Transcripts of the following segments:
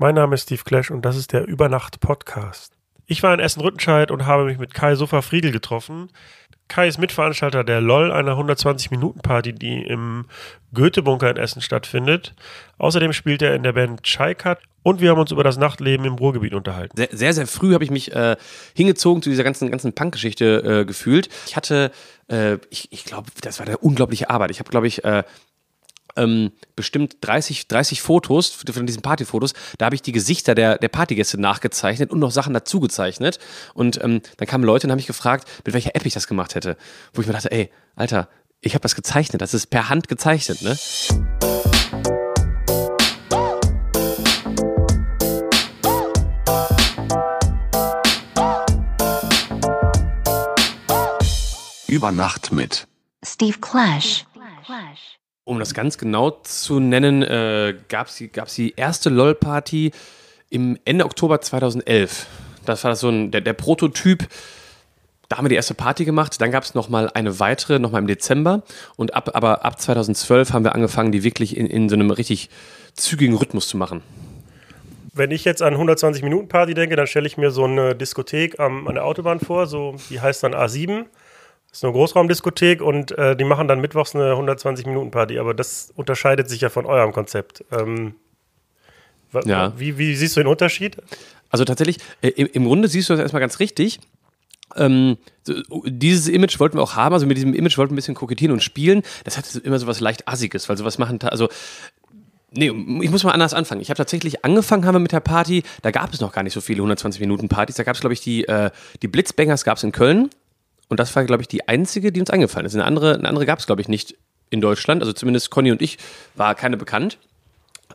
Mein Name ist Steve Clash und das ist der Übernacht-Podcast. Ich war in Essen-Rüttenscheid und habe mich mit Kai Sofa Friedel getroffen. Kai ist Mitveranstalter der LOL, einer 120-Minuten-Party, die im Goethe-Bunker in Essen stattfindet. Außerdem spielt er in der Band Chai Cut und wir haben uns über das Nachtleben im Ruhrgebiet unterhalten. Sehr, sehr, sehr früh habe ich mich äh, hingezogen zu dieser ganzen, ganzen Punk-Geschichte äh, gefühlt. Ich hatte, äh, ich, ich glaube, das war eine unglaubliche Arbeit. Ich habe, glaube ich, äh, ähm, bestimmt 30, 30 Fotos von diesen Partyfotos. Da habe ich die Gesichter der, der Partygäste nachgezeichnet und noch Sachen dazu gezeichnet. Und ähm, dann kamen Leute und haben mich gefragt, mit welcher App ich das gemacht hätte. Wo ich mir dachte, ey, Alter, ich habe das gezeichnet. Das ist per Hand gezeichnet, ne? Über Nacht mit Steve Clash. Um das ganz genau zu nennen, äh, gab es die, erste LOL-Party im Ende Oktober 2011. Das war so ein, der, der Prototyp. Da haben wir die erste Party gemacht. Dann gab es nochmal eine weitere, nochmal im Dezember. Und ab, aber ab 2012 haben wir angefangen, die wirklich in, in so einem richtig zügigen Rhythmus zu machen. Wenn ich jetzt an 120-Minuten-Party denke, dann stelle ich mir so eine Diskothek am, an der Autobahn vor. So, die heißt dann A7. Das ist eine Großraumdiskothek und äh, die machen dann mittwochs eine 120-Minuten-Party. Aber das unterscheidet sich ja von eurem Konzept. Ähm, Ja. wie, wie siehst du den Unterschied? Also tatsächlich, äh, im, im Grunde siehst du das erstmal ganz richtig. Ähm, dieses Image wollten wir auch haben, also mit diesem Image wollten wir ein bisschen kokettieren und spielen. Das hat immer so was leicht Assiges, weil sowas machen, also Nee, ich muss mal anders anfangen. Ich habe tatsächlich angefangen haben wir mit der Party, da gab es noch gar nicht so viele 120-Minuten-Partys. Da gab es, glaube ich, die, äh, die Blitzbangers gab es in Köln. Und das war, glaube ich, die einzige, die uns eingefallen ist. Eine andere, eine andere gab es, glaube ich, nicht in Deutschland. Also zumindest Conny und ich war keine bekannt.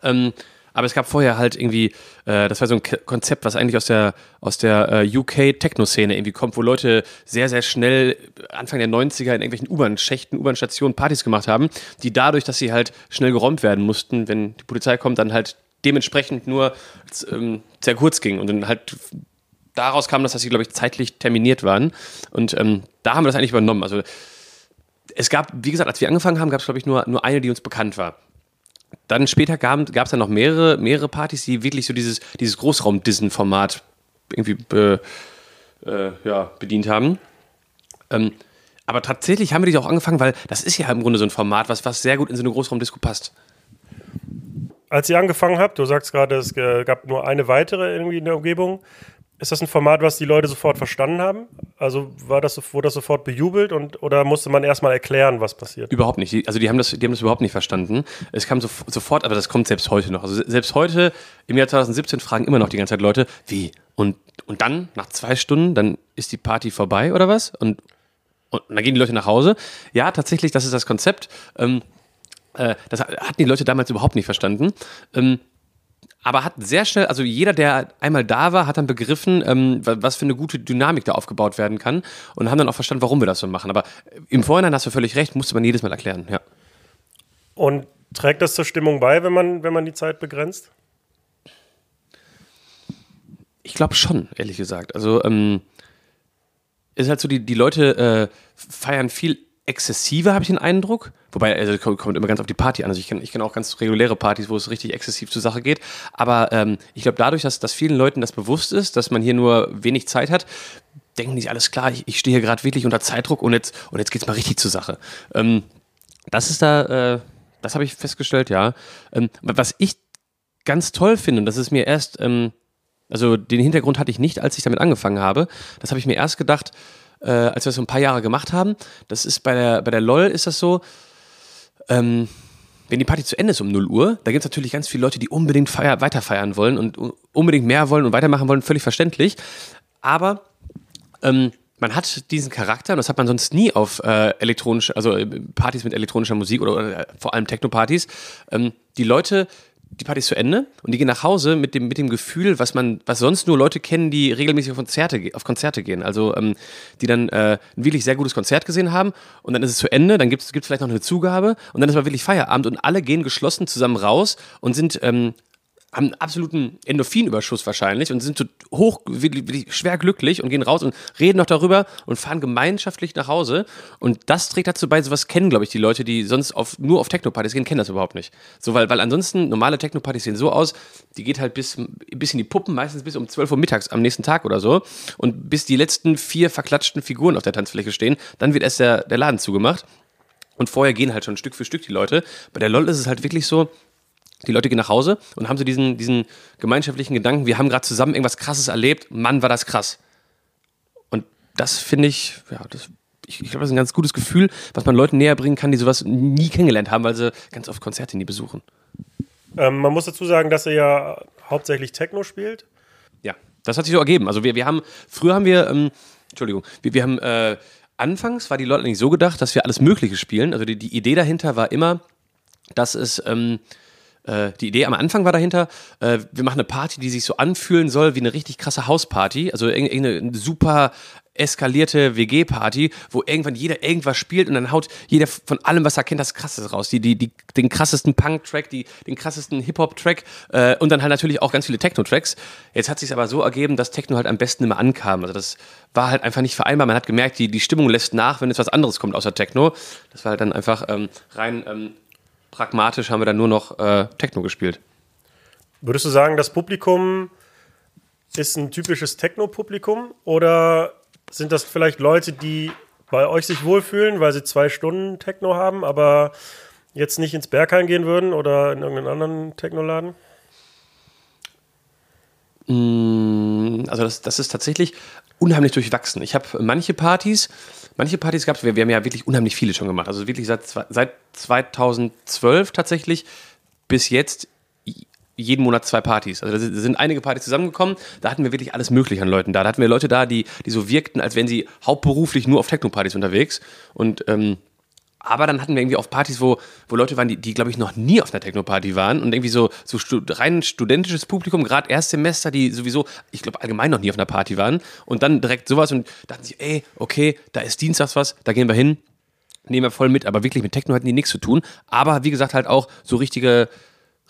Ähm, aber es gab vorher halt irgendwie, äh, das war so ein K Konzept, was eigentlich aus der, aus der äh, UK-Techno-Szene irgendwie kommt, wo Leute sehr, sehr schnell Anfang der 90er in irgendwelchen U-Bahn-Schächten, U-Bahn-Stationen Partys gemacht haben, die dadurch, dass sie halt schnell geräumt werden mussten, wenn die Polizei kommt, dann halt dementsprechend nur ähm, sehr kurz ging und dann halt daraus kam das, dass sie, glaube ich, zeitlich terminiert waren. Und ähm, da haben wir das eigentlich übernommen. Also es gab, wie gesagt, als wir angefangen haben, gab es, glaube ich, nur, nur eine, die uns bekannt war. Dann später gab es dann noch mehrere, mehrere Partys, die wirklich so dieses, dieses Großraum-Dissen-Format irgendwie be, äh, ja, bedient haben. Ähm, aber tatsächlich haben wir die auch angefangen, weil das ist ja im Grunde so ein Format, was, was sehr gut in so eine Großraumdisco passt. Als ihr angefangen habt, du sagst gerade, es äh, gab nur eine weitere irgendwie in der Umgebung. Ist das ein Format, was die Leute sofort verstanden haben? Also war das, wurde das sofort bejubelt und oder musste man erstmal erklären, was passiert? Überhaupt nicht. Also die haben das, die haben das überhaupt nicht verstanden. Es kam so, sofort, aber das kommt selbst heute noch. Also se- selbst heute, im Jahr 2017, fragen immer noch die ganze Zeit Leute, wie? Und, und dann, nach zwei Stunden, dann ist die Party vorbei oder was? Und, und dann gehen die Leute nach Hause. Ja, tatsächlich, das ist das Konzept. Ähm, äh, das hatten die Leute damals überhaupt nicht verstanden. Ähm, aber hat sehr schnell, also jeder, der einmal da war, hat dann begriffen, ähm, wa- was für eine gute Dynamik da aufgebaut werden kann und haben dann auch verstanden, warum wir das so machen. Aber im Vorhinein hast du völlig recht, musste man jedes Mal erklären, ja. Und trägt das zur Stimmung bei, wenn man, wenn man die Zeit begrenzt? Ich glaube schon, ehrlich gesagt. Also, ähm, ist halt so, die, die Leute äh, feiern viel exzessiver, habe ich den Eindruck. Wobei, also kommt, immer ganz auf die Party an. Also ich kenne ich kenn auch ganz reguläre Partys, wo es richtig exzessiv zur Sache geht. Aber ähm, ich glaube, dadurch, dass, dass vielen Leuten das bewusst ist, dass man hier nur wenig Zeit hat, denken die sich, alles klar, ich, ich stehe hier gerade wirklich unter Zeitdruck und jetzt, und jetzt geht's mal richtig zur Sache. Ähm, das ist da, äh, das habe ich festgestellt, ja. Ähm, was ich ganz toll finde, und das ist mir erst, ähm, also den Hintergrund hatte ich nicht, als ich damit angefangen habe. Das habe ich mir erst gedacht, äh, als wir das so ein paar Jahre gemacht haben. Das ist bei der, bei der LOL ist das so, ähm, wenn die Party zu Ende ist um 0 Uhr, da gibt es natürlich ganz viele Leute, die unbedingt feier, weiter feiern wollen und unbedingt mehr wollen und weitermachen wollen, völlig verständlich. Aber ähm, man hat diesen Charakter und das hat man sonst nie auf äh, elektronische, also äh, Partys mit elektronischer Musik oder, oder äh, vor allem Techno-Partys. Ähm, die Leute, die Party ist zu Ende und die gehen nach Hause mit dem, mit dem Gefühl, was man, was sonst nur Leute kennen, die regelmäßig auf Konzerte, auf Konzerte gehen. Also ähm, die dann äh, ein wirklich sehr gutes Konzert gesehen haben und dann ist es zu Ende, dann gibt es vielleicht noch eine Zugabe und dann ist aber wirklich Feierabend und alle gehen geschlossen zusammen raus und sind ähm, haben einen absoluten Endorphinüberschuss wahrscheinlich und sind so hoch, schwer glücklich und gehen raus und reden noch darüber und fahren gemeinschaftlich nach Hause. Und das trägt dazu bei, sowas kennen, glaube ich, die Leute, die sonst auf, nur auf Techno-Partys gehen, kennen das überhaupt nicht. So, weil, weil ansonsten normale Techno-Partys sehen so aus, die geht halt bis, bis in die Puppen, meistens bis um 12 Uhr mittags am nächsten Tag oder so. Und bis die letzten vier verklatschten Figuren auf der Tanzfläche stehen, dann wird erst der, der Laden zugemacht. Und vorher gehen halt schon Stück für Stück die Leute. Bei der LOL ist es halt wirklich so, die Leute gehen nach Hause und haben so diesen, diesen gemeinschaftlichen Gedanken, wir haben gerade zusammen irgendwas Krasses erlebt, Mann, war das krass. Und das finde ich, ja, das, ich, ich glaube, das ist ein ganz gutes Gefühl, was man Leuten näher bringen kann, die sowas nie kennengelernt haben, weil sie ganz oft Konzerte nie besuchen. Ähm, man muss dazu sagen, dass er ja hauptsächlich Techno spielt. Ja, das hat sich so ergeben. Also wir, wir haben, früher haben wir, ähm, Entschuldigung, wir, wir haben, äh, anfangs war die Leute nicht so gedacht, dass wir alles Mögliche spielen. Also die, die Idee dahinter war immer, dass es, ähm, äh, die Idee am Anfang war dahinter, äh, wir machen eine Party, die sich so anfühlen soll wie eine richtig krasse Hausparty, also irgendeine super eskalierte WG-Party, wo irgendwann jeder irgendwas spielt und dann haut jeder von allem, was er kennt, das Krasseste raus. Die, die, die, den krassesten Punk-Track, den krassesten Hip-Hop-Track äh, und dann halt natürlich auch ganz viele Techno-Tracks. Jetzt hat sich aber so ergeben, dass Techno halt am besten immer ankam. Also das war halt einfach nicht vereinbar. Man hat gemerkt, die, die Stimmung lässt nach, wenn jetzt was anderes kommt außer Techno. Das war halt dann einfach ähm, rein ähm, pragmatisch haben wir dann nur noch äh, Techno gespielt. Würdest du sagen, das Publikum ist ein typisches Techno-Publikum oder sind das vielleicht Leute, die bei euch sich wohlfühlen, weil sie zwei Stunden Techno haben, aber jetzt nicht ins Berghain gehen würden oder in irgendeinen anderen Technoladen? Also das, das ist tatsächlich unheimlich durchwachsen. Ich habe manche Partys, manche Partys gab es, wir, wir, haben ja wirklich unheimlich viele schon gemacht. Also wirklich seit, seit 2012 tatsächlich bis jetzt jeden Monat zwei Partys. Also da sind einige Partys zusammengekommen, da hatten wir wirklich alles Mögliche an Leuten da. Da hatten wir Leute da, die, die so wirkten, als wären sie hauptberuflich nur auf Techno-Partys unterwegs. Und ähm, aber dann hatten wir irgendwie auf Partys, wo, wo Leute waren, die, die glaube ich, noch nie auf einer Techno-Party waren und irgendwie so, so stu rein studentisches Publikum, gerade Erstsemester, die sowieso, ich glaube, allgemein noch nie auf einer Party waren und dann direkt sowas und dachten sich, ey, okay, da ist Dienstags was, da gehen wir hin, nehmen wir voll mit, aber wirklich mit Techno hatten die nichts zu tun. Aber wie gesagt, halt auch so richtige,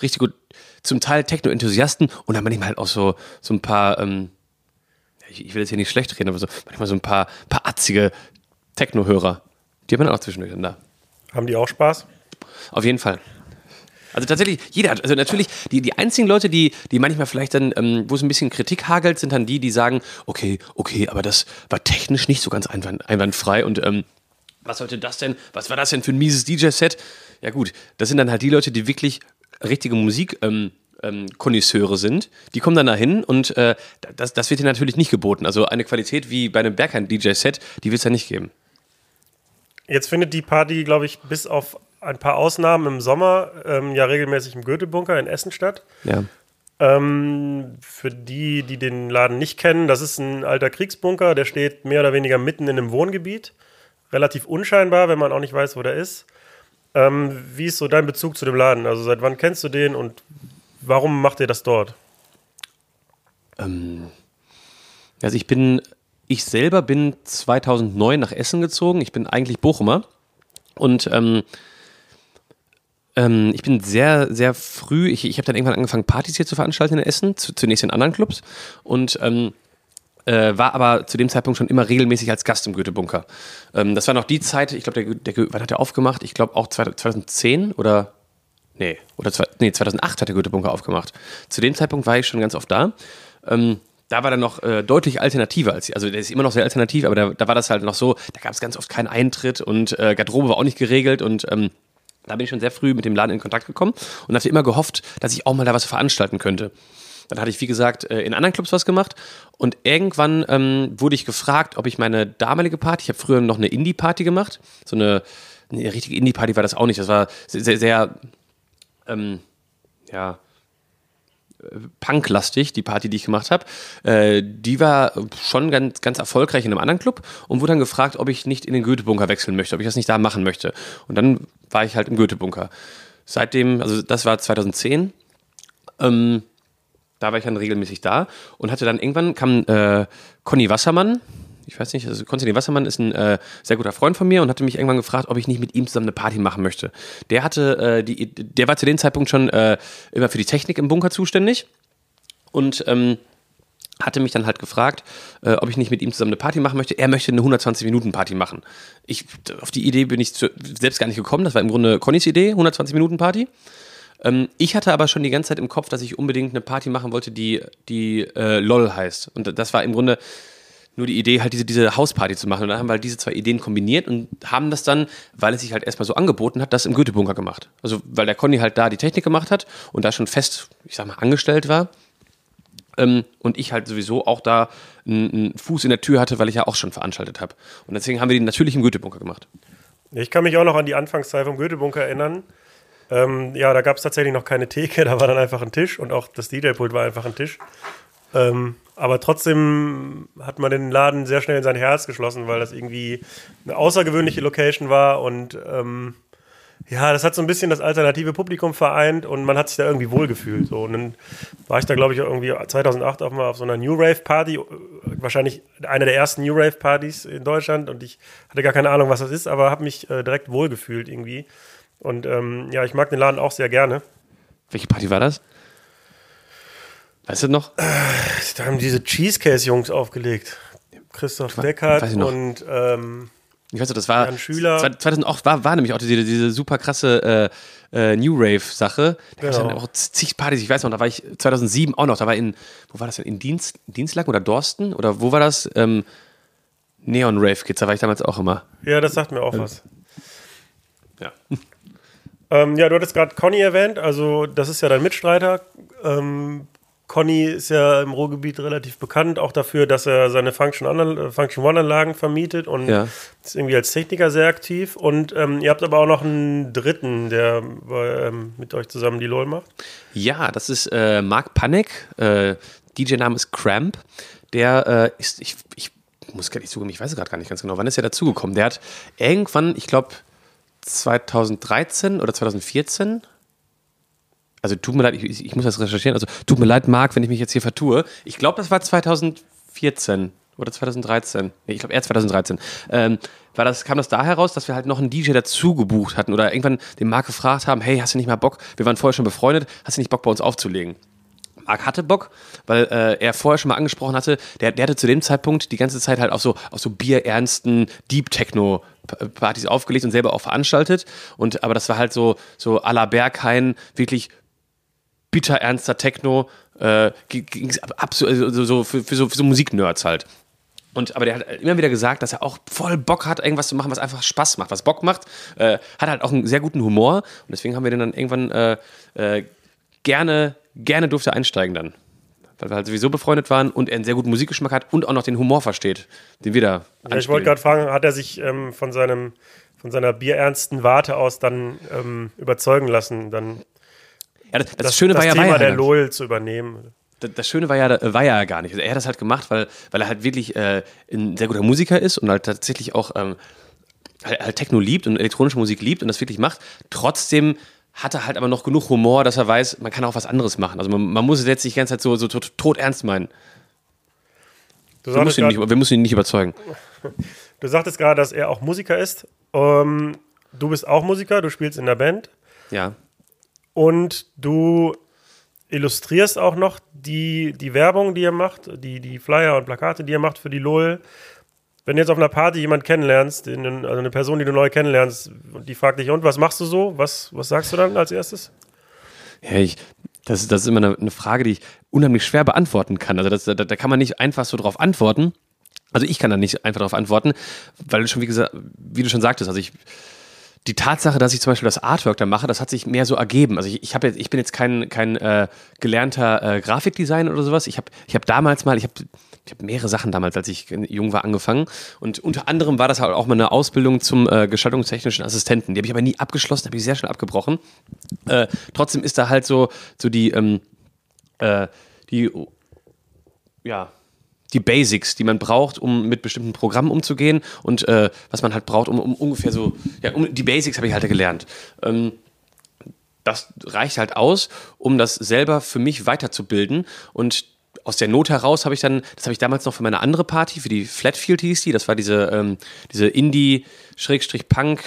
richtig gut, zum Teil Techno-Enthusiasten und dann manchmal halt auch so, so ein paar, ähm, ich, ich will jetzt hier nicht schlecht reden, aber so manchmal so ein paar, paar atzige Techno-Hörer die haben wir auch zwischendurch da. Haben die auch Spaß? Auf jeden Fall. Also tatsächlich, jeder hat, also natürlich, die, die einzigen Leute, die, die manchmal vielleicht dann, ähm, wo es ein bisschen Kritik hagelt, sind dann die, die sagen, okay, okay, aber das war technisch nicht so ganz einwand, einwandfrei und ähm, was sollte das denn, was war das denn für ein mieses DJ-Set? Ja gut, das sind dann halt die Leute, die wirklich richtige Musik ähm, ähm, Konnoisseure sind, die kommen dann dahin und äh, das, das wird dir natürlich nicht geboten. Also eine Qualität wie bei einem Bergheim-DJ-Set, die wird es ja nicht geben. Jetzt findet die Party, glaube ich, bis auf ein paar Ausnahmen im Sommer ähm, ja regelmäßig im Goethe-Bunker in Essen statt. Ja. Ähm, für die, die den Laden nicht kennen, das ist ein alter Kriegsbunker, der steht mehr oder weniger mitten in einem Wohngebiet. Relativ unscheinbar, wenn man auch nicht weiß, wo der ist. Ähm, wie ist so dein Bezug zu dem Laden? Also seit wann kennst du den und warum macht ihr das dort? Ähm, also ich bin ich selber bin 2009 nach Essen gezogen. Ich bin eigentlich Bochumer. Und ähm, ähm, ich bin sehr, sehr früh, ich, ich habe dann irgendwann angefangen, Partys hier zu veranstalten in Essen, zu, zunächst in anderen Clubs. Und ähm, äh, war aber zu dem Zeitpunkt schon immer regelmäßig als Gast im Goethe-Bunker. Ähm, das war noch die Zeit, ich glaube, der, der, wann hat er aufgemacht? Ich glaube auch 2010 oder Nee, oder nee, 2008 hat der Goethe-Bunker aufgemacht. Zu dem Zeitpunkt war ich schon ganz oft da. Ähm, da war dann noch äh, deutlich alternativer als also der ist immer noch sehr alternativ, aber da, da war das halt noch so, da gab es ganz oft keinen Eintritt und äh, Garderobe war auch nicht geregelt und ähm, da bin ich schon sehr früh mit dem Laden in Kontakt gekommen und hatte immer gehofft, dass ich auch mal da was veranstalten könnte. Dann hatte ich, wie gesagt, äh, in anderen Clubs was gemacht und irgendwann ähm, wurde ich gefragt, ob ich meine damalige Party, ich habe früher noch eine Indie-Party gemacht, so eine, eine richtige Indie-Party war das auch nicht, das war sehr, sehr, sehr ähm, ja, punklastig, die Party, die ich gemacht habe. Äh, die war schon ganz, ganz erfolgreich in einem anderen Club und wurde dann gefragt, ob ich nicht in den Goethe-Bunker wechseln möchte, ob ich das nicht da machen möchte. Und dann war ich halt im Goethe-Bunker. Seitdem, also das war 2010, ähm, da war ich dann regelmäßig da und hatte dann irgendwann kam äh, Conny Wassermann, ich weiß nicht, also Konstantin Wassermann ist ein äh, sehr guter Freund von mir und hatte mich irgendwann gefragt, ob ich nicht mit ihm zusammen eine Party machen möchte. Der hatte, äh, die, der war zu dem Zeitpunkt schon äh, immer für die Technik im Bunker zuständig und ähm, hatte mich dann halt gefragt, äh, ob ich nicht mit ihm zusammen eine Party machen möchte. Er möchte eine 120-Minuten-Party machen. Ich, auf die Idee bin ich zu, selbst gar nicht gekommen. Das war im Grunde Connys Idee, 120-Minuten-Party. Ähm, ich hatte aber schon die ganze Zeit im Kopf, dass ich unbedingt eine Party machen wollte, die, die äh, LOL heißt. Und das war im Grunde nur die Idee, halt diese, diese Hausparty zu machen. Und dann haben wir halt diese zwei Ideen kombiniert und haben das dann, weil es sich halt erstmal so angeboten hat, das im Goethe-Bunker gemacht. Also, weil der Conny halt da die Technik gemacht hat und da schon fest, ich sag mal, angestellt war. Ähm, und ich halt sowieso auch da einen, Fuß in der Tür hatte, weil ich ja auch schon veranstaltet habe. Und deswegen haben wir die natürlich im Goethe-Bunker gemacht. Ich kann mich auch noch an die Anfangszeit vom Goethe-Bunker erinnern. Ähm, ja, da gab es tatsächlich noch keine Theke, da war dann einfach ein Tisch und auch das DJ-Pult war einfach ein Tisch. Ähm, aber trotzdem hat man den Laden sehr schnell in sein Herz geschlossen, weil das irgendwie eine außergewöhnliche Location war und ähm, ja, das hat so ein bisschen das alternative Publikum vereint und man hat sich da irgendwie wohlgefühlt. So. Und dann war ich da, glaube ich, irgendwie 2008 auf, mal auf so einer New Rave Party, wahrscheinlich eine der ersten New Rave Partys in Deutschland und ich hatte gar keine Ahnung, was das ist, aber habe mich äh, direkt wohlgefühlt irgendwie. Und ähm, ja, ich mag den Laden auch sehr gerne. Welche Party war das? Weißt du noch? Da haben diese Cheesecase-Jungs aufgelegt. Christoph Deckert und ähm, ich weiß nicht, das war Jan Schüler. 2008 war, war nämlich auch diese, diese super krasse äh, äh, New Rave-Sache. Da genau. gab es auch zig Partys. Ich weiß noch, da war ich 2007 auch noch. Da war in, wo war das denn? In Dienst, Dienstlaken oder Dorsten? Oder wo war das? Ähm, Neon Rave Kids, da war ich damals auch immer. Ja, das sagt mir auch was. Ja. Ähm, ja, du hattest gerade Conny erwähnt, also das ist ja dein Mitstreiter. Ähm, Conny ist ja im Ruhrgebiet relativ bekannt, auch dafür, dass er seine Function, Function One-Anlagen vermietet und ja. ist irgendwie als Techniker sehr aktiv. Und ähm, ihr habt aber auch noch einen dritten, der ähm, mit euch zusammen die LOL macht. Ja, das ist äh, Mark Panek. Äh, DJ-Name ist Cramp. Der äh, ist, ich, ich muss gar nicht zugeben, ich weiß gerade gar nicht ganz genau, wann ist er dazugekommen? Der hat irgendwann, ich glaube, 2013 oder 2014 also tut mir leid, ich, ich, muss das recherchieren. Also tut mir leid, Marc, wenn ich mich jetzt hier vertue. Ich glaube, das war 2014 oder 2013. Nee, ich glaube eher 2013. Ähm, war das, kam das da heraus, dass wir halt noch einen DJ dazu gebucht hatten oder irgendwann den Marc gefragt haben, hey, hast du nicht mal Bock? Wir waren vorher schon befreundet, hast du nicht Bock bei uns aufzulegen? Marc hatte Bock, weil äh, er vorher schon mal angesprochen hatte, der, der hatte zu dem Zeitpunkt die ganze Zeit halt auf so, auf so bierernsten Deep Techno Partys aufgelegt und selber auch veranstaltet. Und aber das war halt so, so à la Berghain, wirklich bitterernster Techno, äh, ging's absolut, also so für, für so, für so Musiknerds halt. Und, aber der hat immer wieder gesagt, dass er auch voll Bock hat, irgendwas zu machen, was einfach Spaß macht, was Bock macht. Äh, hat halt auch einen sehr guten Humor. Und deswegen haben wir den dann irgendwann äh, äh, gerne, gerne durfte einsteigen dann. Weil wir halt sowieso befreundet waren und er einen sehr guten Musikgeschmack hat und auch noch den Humor versteht, den wir da ja, Ich wollte gerade fragen, hat er sich ähm, von seinem von seiner bierernsten Warte aus dann ähm, überzeugen lassen, dann ja, das, das, das Schöne war ja, Thema war ja der LOL zu übernehmen. Das Schöne war ja, war ja gar nicht. Also er hat das halt gemacht, weil, weil er halt wirklich äh, ein sehr guter Musiker ist und halt tatsächlich auch ähm, halt, halt Techno liebt und elektronische Musik liebt und das wirklich macht. Trotzdem hat er halt aber noch genug Humor, dass er weiß, man kann auch was anderes machen. Also man, man muss es jetzt nicht die ganze Zeit so, so tot, tot ernst meinen. Wir müssen, nicht, wir müssen, ihn nicht, überzeugen. Du sagtest gerade, dass er auch Musiker ist. Ähm, du bist auch Musiker, du spielst in der Band. Ja. Und du illustrierst auch noch die, die Werbung, die ihr macht, die, die Flyer und Plakate, die ihr macht für die LOL. Wenn du jetzt auf einer Party jemanden kennenlernst, also eine Person, die du neu kennenlernst, die fragt dich, und was machst du so? Was, was sagst du dann als erstes? Ja, ich, das, das ist immer eine, eine Frage, die ich unheimlich schwer beantworten kann. Also das, da, da kann man nicht einfach so drauf antworten. Also ich kann da nicht einfach darauf antworten, weil du schon, wie gesagt, wie du schon sagtest, also ich die Tatsache, dass ich zum Beispiel das Artwork da mache, das hat sich mehr so ergeben. Also ich, ich, jetzt, ich bin jetzt kein, kein äh, gelernter äh, Grafikdesigner oder sowas. Ich habe ich hab damals mal, ich habe ich hab mehrere Sachen damals, als ich jung war, angefangen. Und unter anderem war das halt auch mal eine Ausbildung zum äh, gestaltungstechnischen Assistenten. Die habe ich aber nie abgeschlossen, habe ich sehr schnell abgebrochen. Äh, trotzdem ist da halt so, so die, ähm, äh, die, ja, die Basics, die man braucht, um mit bestimmten Programmen umzugehen und äh, was man halt braucht, um, um ungefähr so, ja, um, die Basics habe ich halt gelernt. Ähm, das reicht halt aus, um das selber für mich weiterzubilden und aus der Not heraus habe ich dann, das habe ich damals noch für meine andere Party, für die Flatfield hieß die, das war diese, ähm, diese Indie-Punk,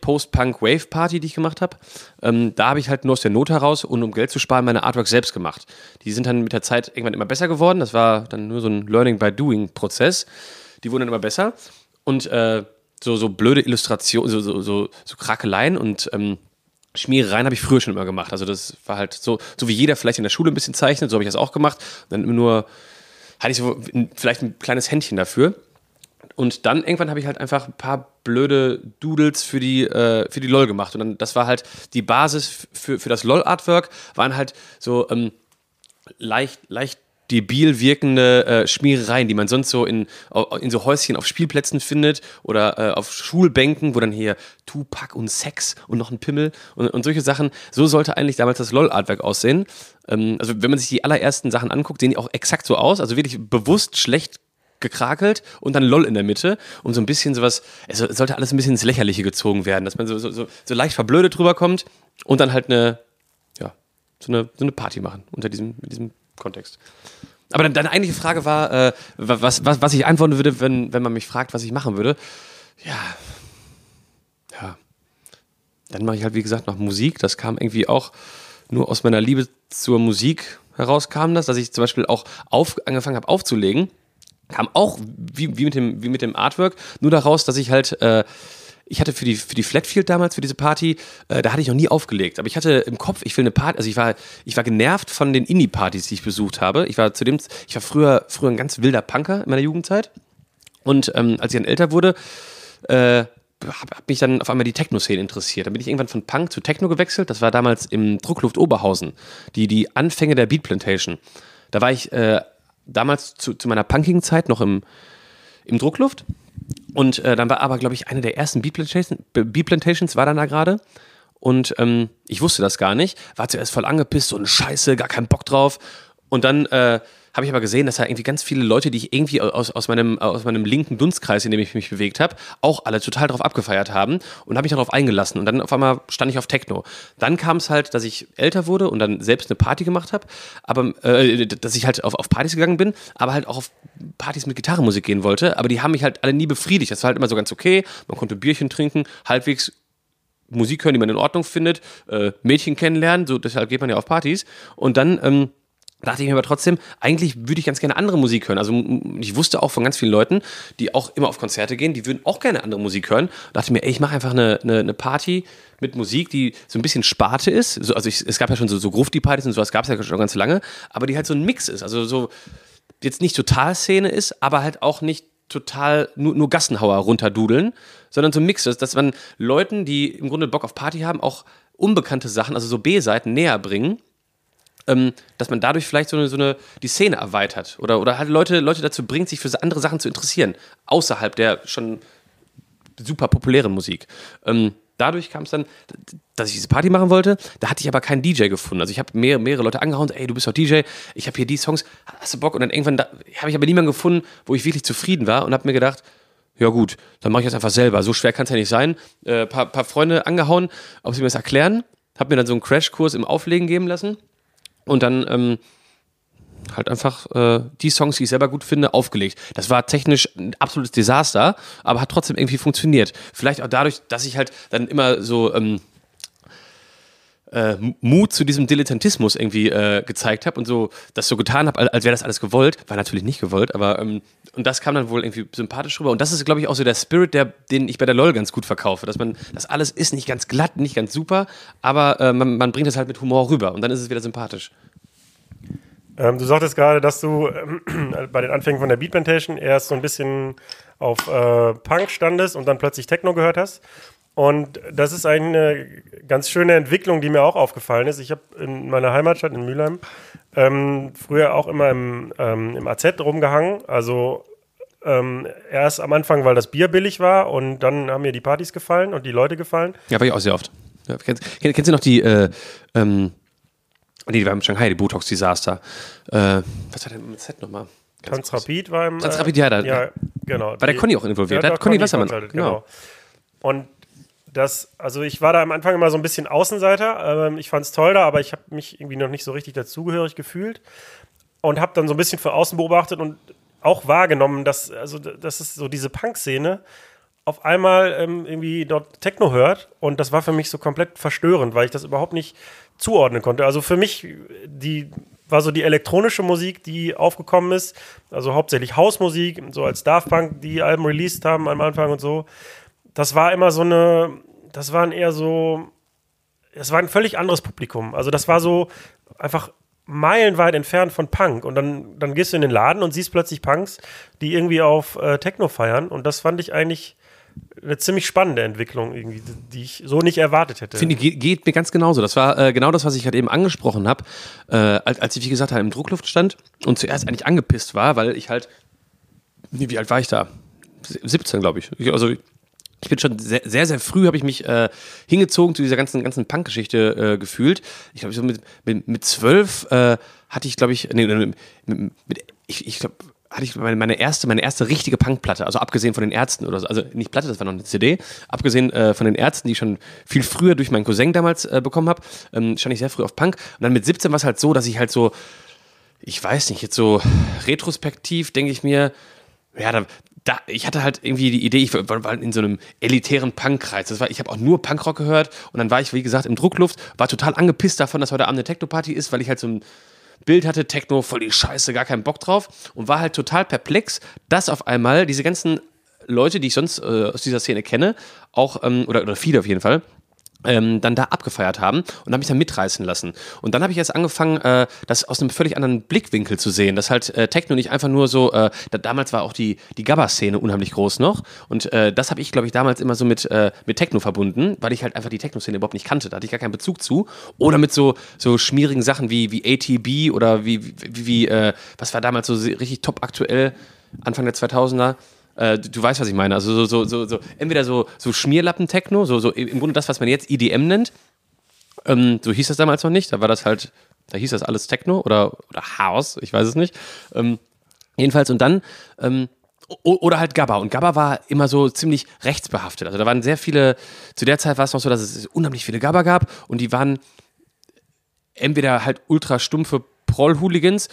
Post-Punk-Wave-Party, die ich gemacht habe. Ähm, da habe ich halt nur aus der Not heraus und um Geld zu sparen, meine Artworks selbst gemacht. Die sind dann mit der Zeit irgendwann immer besser geworden. Das war dann nur so ein Learning-by-Doing-Prozess. Die wurden dann immer besser. Und äh, so, so blöde Illustrationen, so, so, so, so Krakeleien und ähm, Schmierereien habe ich früher schon immer gemacht. Also das war halt so, so wie jeder vielleicht in der Schule ein bisschen zeichnet, so habe ich das auch gemacht. dann immer nur, hatte ich so vielleicht ein kleines Händchen dafür. Und dann irgendwann habe ich halt einfach ein paar blöde Doodles für die, äh, für die LOL gemacht. Und dann, das war halt die Basis für, für das LOL-Artwork, waren halt so ähm, leicht, leicht debil wirkende äh, Schmierereien, die man sonst so in, in so Häuschen auf Spielplätzen findet oder äh, auf Schulbänken, wo dann hier Tupac und Sex und noch ein Pimmel und, und solche Sachen. So sollte eigentlich damals das LOL-Artwork aussehen. Ähm, also wenn man sich die allerersten Sachen anguckt, sehen die auch exakt so aus. Also wirklich bewusst schlecht gekrakelt und dann LOL in der Mitte und so ein bisschen sowas, es sollte alles ein bisschen ins Lächerliche gezogen werden, dass man so, so, so, leicht verblödet drüber kommt und dann halt eine, so eine, so eine Party machen unter diesem, diesem Kontext. Aber deine eigentliche Frage war, äh, was, was, was ich antworten würde, wenn, wenn man mich fragt, was ich machen würde. Ja. Ja. Dann mache ich halt, wie gesagt, noch Musik. Das kam irgendwie auch nur aus meiner Liebe zur Musik heraus, kam das, dass ich zum Beispiel auch auf, angefangen habe aufzulegen. Kam auch wie, wie, mit dem, wie mit dem Artwork, nur daraus, dass ich halt. Äh, ich hatte für die, für die Flatfield damals, für diese Party, äh, da hatte ich noch nie aufgelegt. Aber ich hatte im Kopf, ich will eine Party, also ich war, ich war genervt von den Indie-Partys, die ich besucht habe. Ich war zudem, ich war früher, früher ein ganz wilder Punker in meiner Jugendzeit. Und ähm, als ich dann älter wurde, äh, habe mich dann auf einmal die Techno-Szene interessiert. Dann bin ich irgendwann von Punk zu Techno gewechselt. Das war damals im Druckluft Oberhausen, die, die Anfänge der Beat Plantation. Da war ich äh, damals zu, zu meiner punkigen Zeit noch im, im Druckluft und äh, dann war aber, glaube ich, eine der ersten Bee Plantations, Bee Plantations war dann da gerade. Und ähm, ich wusste das gar nicht. War zuerst voll angepisst, eine Scheiße, gar keinen Bock drauf. Und dann äh, habe ich aber gesehen, dass da irgendwie ganz viele Leute, die ich irgendwie aus, aus, meinem, aus meinem linken Dunstkreis, in dem ich mich bewegt habe, auch alle total drauf abgefeiert haben und habe mich darauf eingelassen. Und dann auf einmal stand ich auf Techno. Dann kam es halt, dass ich älter wurde und dann selbst eine Party gemacht habe, aber äh, dass ich halt auf, auf Partys gegangen bin, aber halt auch auf Partys mit Gitarrenmusik gehen wollte. Aber die haben mich halt alle nie befriedigt. Das war halt immer so ganz okay. Man konnte Bierchen trinken, halbwegs Musik hören, die man in Ordnung findet, äh, Mädchen kennenlernen, so deshalb geht man ja auf Partys. Und dann ähm, dachte ich mir aber trotzdem, eigentlich würde ich ganz gerne andere Musik hören. Also ich wusste auch von ganz vielen Leuten, die auch immer auf Konzerte gehen, die würden auch gerne andere Musik hören. Da dachte ich mir, ey, ich mache einfach eine, eine, eine, Party mit Musik, die so ein bisschen Sparte ist. So, also ich, es gab ja schon so, so Grufti-Partys und sowas gab es ja schon ganz lange, aber die halt so ein Mix ist. Also so jetzt nicht total Szene ist, aber halt auch nicht total nur, nur Gassenhauer runterdudeln, sondern so ein Mix ist, dass man Leuten, die im Grunde Bock auf Party haben, auch unbekannte Sachen, also so B-Seiten näher bringen ähm, dass man dadurch vielleicht so eine, so eine die Szene erweitert oder, oder halt Leute, Leute dazu bringt, sich für andere Sachen zu interessieren, außerhalb der schon super populären Musik. Ähm, dadurch kam es dann, dass ich diese Party machen wollte. Da hatte ich aber keinen DJ gefunden. Also ich habe mehrere, mehrere Leute angehauen, ey, du bist doch DJ, ich habe hier die Songs, hast du Bock? Und dann irgendwann habe ich aber niemanden gefunden, wo ich wirklich zufrieden war und habe mir gedacht, ja gut, dann mache ich das einfach selber. So schwer kann es ja nicht sein. Ein äh, paar, paar Freunde angehauen, ob sie mir das erklären. Habe mir dann so einen Crashkurs im Auflegen geben lassen und dann ähm, halt einfach äh, die Songs, die ich selber gut finde, aufgelegt. Das war technisch ein absolutes Desaster, aber hat trotzdem irgendwie funktioniert. Vielleicht auch dadurch, dass ich halt dann immer so ähm, äh, Mut zu diesem Dilettantismus irgendwie äh, gezeigt habe und so das so getan habe, als wäre das alles gewollt. War natürlich nicht gewollt, aber ähm, und das kam dann wohl irgendwie sympathisch rüber. Und das ist, glaube ich, auch so der Spirit, der, den ich bei der LOL ganz gut verkaufe. Dass man, das alles ist nicht ganz glatt, nicht ganz super, aber äh, man, man bringt es halt mit Humor rüber und dann ist es wieder sympathisch. Ähm, du sagtest gerade, dass du äh, bei den Anfängen von der Beat Plantation erst so ein bisschen auf äh, Punk standest und dann plötzlich Techno gehört hast. Und das ist eine ganz schöne Entwicklung, die mir auch aufgefallen ist. Ich habe in meiner Heimatstadt in Mülheim ähm, früher auch immer im, ähm, im AZ rumgehangen. Also ähm, erst am Anfang, weil das Bier billig war und dann haben mir die Partys gefallen und die Leute gefallen. Ja, war ich auch sehr oft. Ja, kennst, kennst, du noch die, äh, ähm, nee, die war in Shanghai, die Botox-Desaster. Äh, was hat denn mit Z nochmal? Transrapid war im. Transrapid, ja, da, ja, genau. War der Conny auch involviert? Ja, da hat Conny Wassermann. Genau. genau. Und das, also ich war da am Anfang immer so ein bisschen Außenseiter. Ähm, ich fand es toll da, aber ich habe mich irgendwie noch nicht so richtig dazugehörig gefühlt. und habe dann so ein bisschen von außen beobachtet und auch wahrgenommen, dass, also, das ist so diese Punk-Szene auf einmal ähm, irgendwie dort Techno hört und das war für mich so komplett verstörend, weil ich das überhaupt nicht zuordnen konnte. Also für mich die war so die elektronische Musik, die aufgekommen ist, also hauptsächlich Hausmusik, so als Daft Punk die Alben released haben am Anfang und so. Das war immer so eine, das waren eher so, es war ein völlig anderes Publikum. Also das war so einfach meilenweit entfernt von Punk. Und dann, dann gehst du in den Laden und siehst plötzlich Punks, die irgendwie auf äh, Techno feiern. Und das fand ich eigentlich eine ziemlich spannende Entwicklung irgendwie, die ich so nicht erwartet hätte. Finde ich, geht, mir ganz genauso. Das war äh, genau das, was ich gerade eben angesprochen habe, äh, als, als ich, wie gesagt, halt im Druckluft stand und zuerst eigentlich angepisst war, weil ich halt, wie, wie alt war ich da? 17, glaube ich. ich. Also ich bin schon sehr, sehr, sehr früh habe ich mich äh, hingezogen zu dieser ganzen, ganzen Punk-Geschichte äh, gefühlt. Ich glaube, so mit, mit, mit zwölf äh, hatte ich, glaube ich, nee, mit, mit, ich, ich glaube, hatte ich meine, meine, erste, meine erste richtige Punkplatte, also abgesehen von den Ärzten oder so, also nicht Platte, das war noch eine CD, abgesehen äh, von den Ärzten, die ich schon viel früher durch meinen Cousin damals äh, bekommen habe, ähm, stand ich sehr früh auf Punk. Und dann mit 17 war es halt so, dass ich halt so, ich weiß nicht, jetzt so retrospektiv denke ich mir, ja, da, da, ich hatte halt irgendwie die Idee, ich war, in so einem elitären Punkkreis. Das war, ich habe auch nur Punkrock gehört und dann war ich, wie gesagt, im Druckluft, war total angepisst davon, dass heute Abend eine Techno-Party ist, weil ich halt so ein Bild hatte, Techno, voll die Scheiße, gar keinen Bock drauf und war halt total perplex, dass auf einmal diese ganzen Leute, die ich sonst äh, aus dieser Szene kenne, auch, ähm, oder, oder viele auf jeden Fall, ähm, dann da abgefeiert haben und habe mich dann mitreißen lassen. Und dann habe ich jetzt angefangen, äh, das aus einem völlig anderen Blickwinkel zu sehen, dass halt äh, Techno nicht einfach nur so, äh, da, damals war auch die, die Gabba-Szene unheimlich groß noch und äh, das habe ich, glaube ich, damals immer so mit, äh, mit Techno verbunden, weil ich halt einfach die Techno-Szene überhaupt nicht kannte, da hatte ich gar keinen Bezug zu. Oder mit so, so schmierigen Sachen wie, wie ATB oder wie, wie, wie äh, was war damals so richtig top aktuell, Anfang der 2000er, äh, du weißt, was ich meine. Also so, so, so, so entweder so, so Schmierlappen-Techno, so, so im Grunde das, was man jetzt EDM nennt. Ähm, so hieß das damals noch nicht. Da war das halt, da hieß das alles Techno oder, oder House, ich weiß es nicht. Ähm, jedenfalls, und dann, ähm, oder halt Gabba. Und Gabba war immer so ziemlich rechtsbehaftet. Also da waren sehr viele, zu der Zeit war es noch so, dass es unheimlich viele Gabba gab und die waren entweder halt ultra stumpfe Proll-Hooligans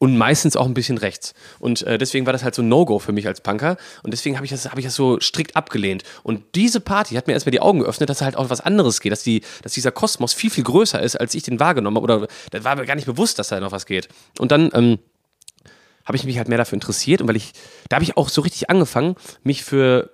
und meistens auch ein bisschen rechts. Und äh, deswegen war das halt so ein No-Go für mich als Punker. Und deswegen habe ich, das, hab ich das so strikt abgelehnt. Und diese Party hat mir erstmal die Augen geöffnet, dass da halt auch was anderes geht, dass, die, dass dieser Kosmos viel, viel größer ist, als ich den wahrgenommen habe. Oder da war mir gar nicht bewusst, dass da noch was geht. Und dann ähm, habe ich mich halt mehr dafür interessiert und weil ich, da habe ich auch so richtig angefangen, mich für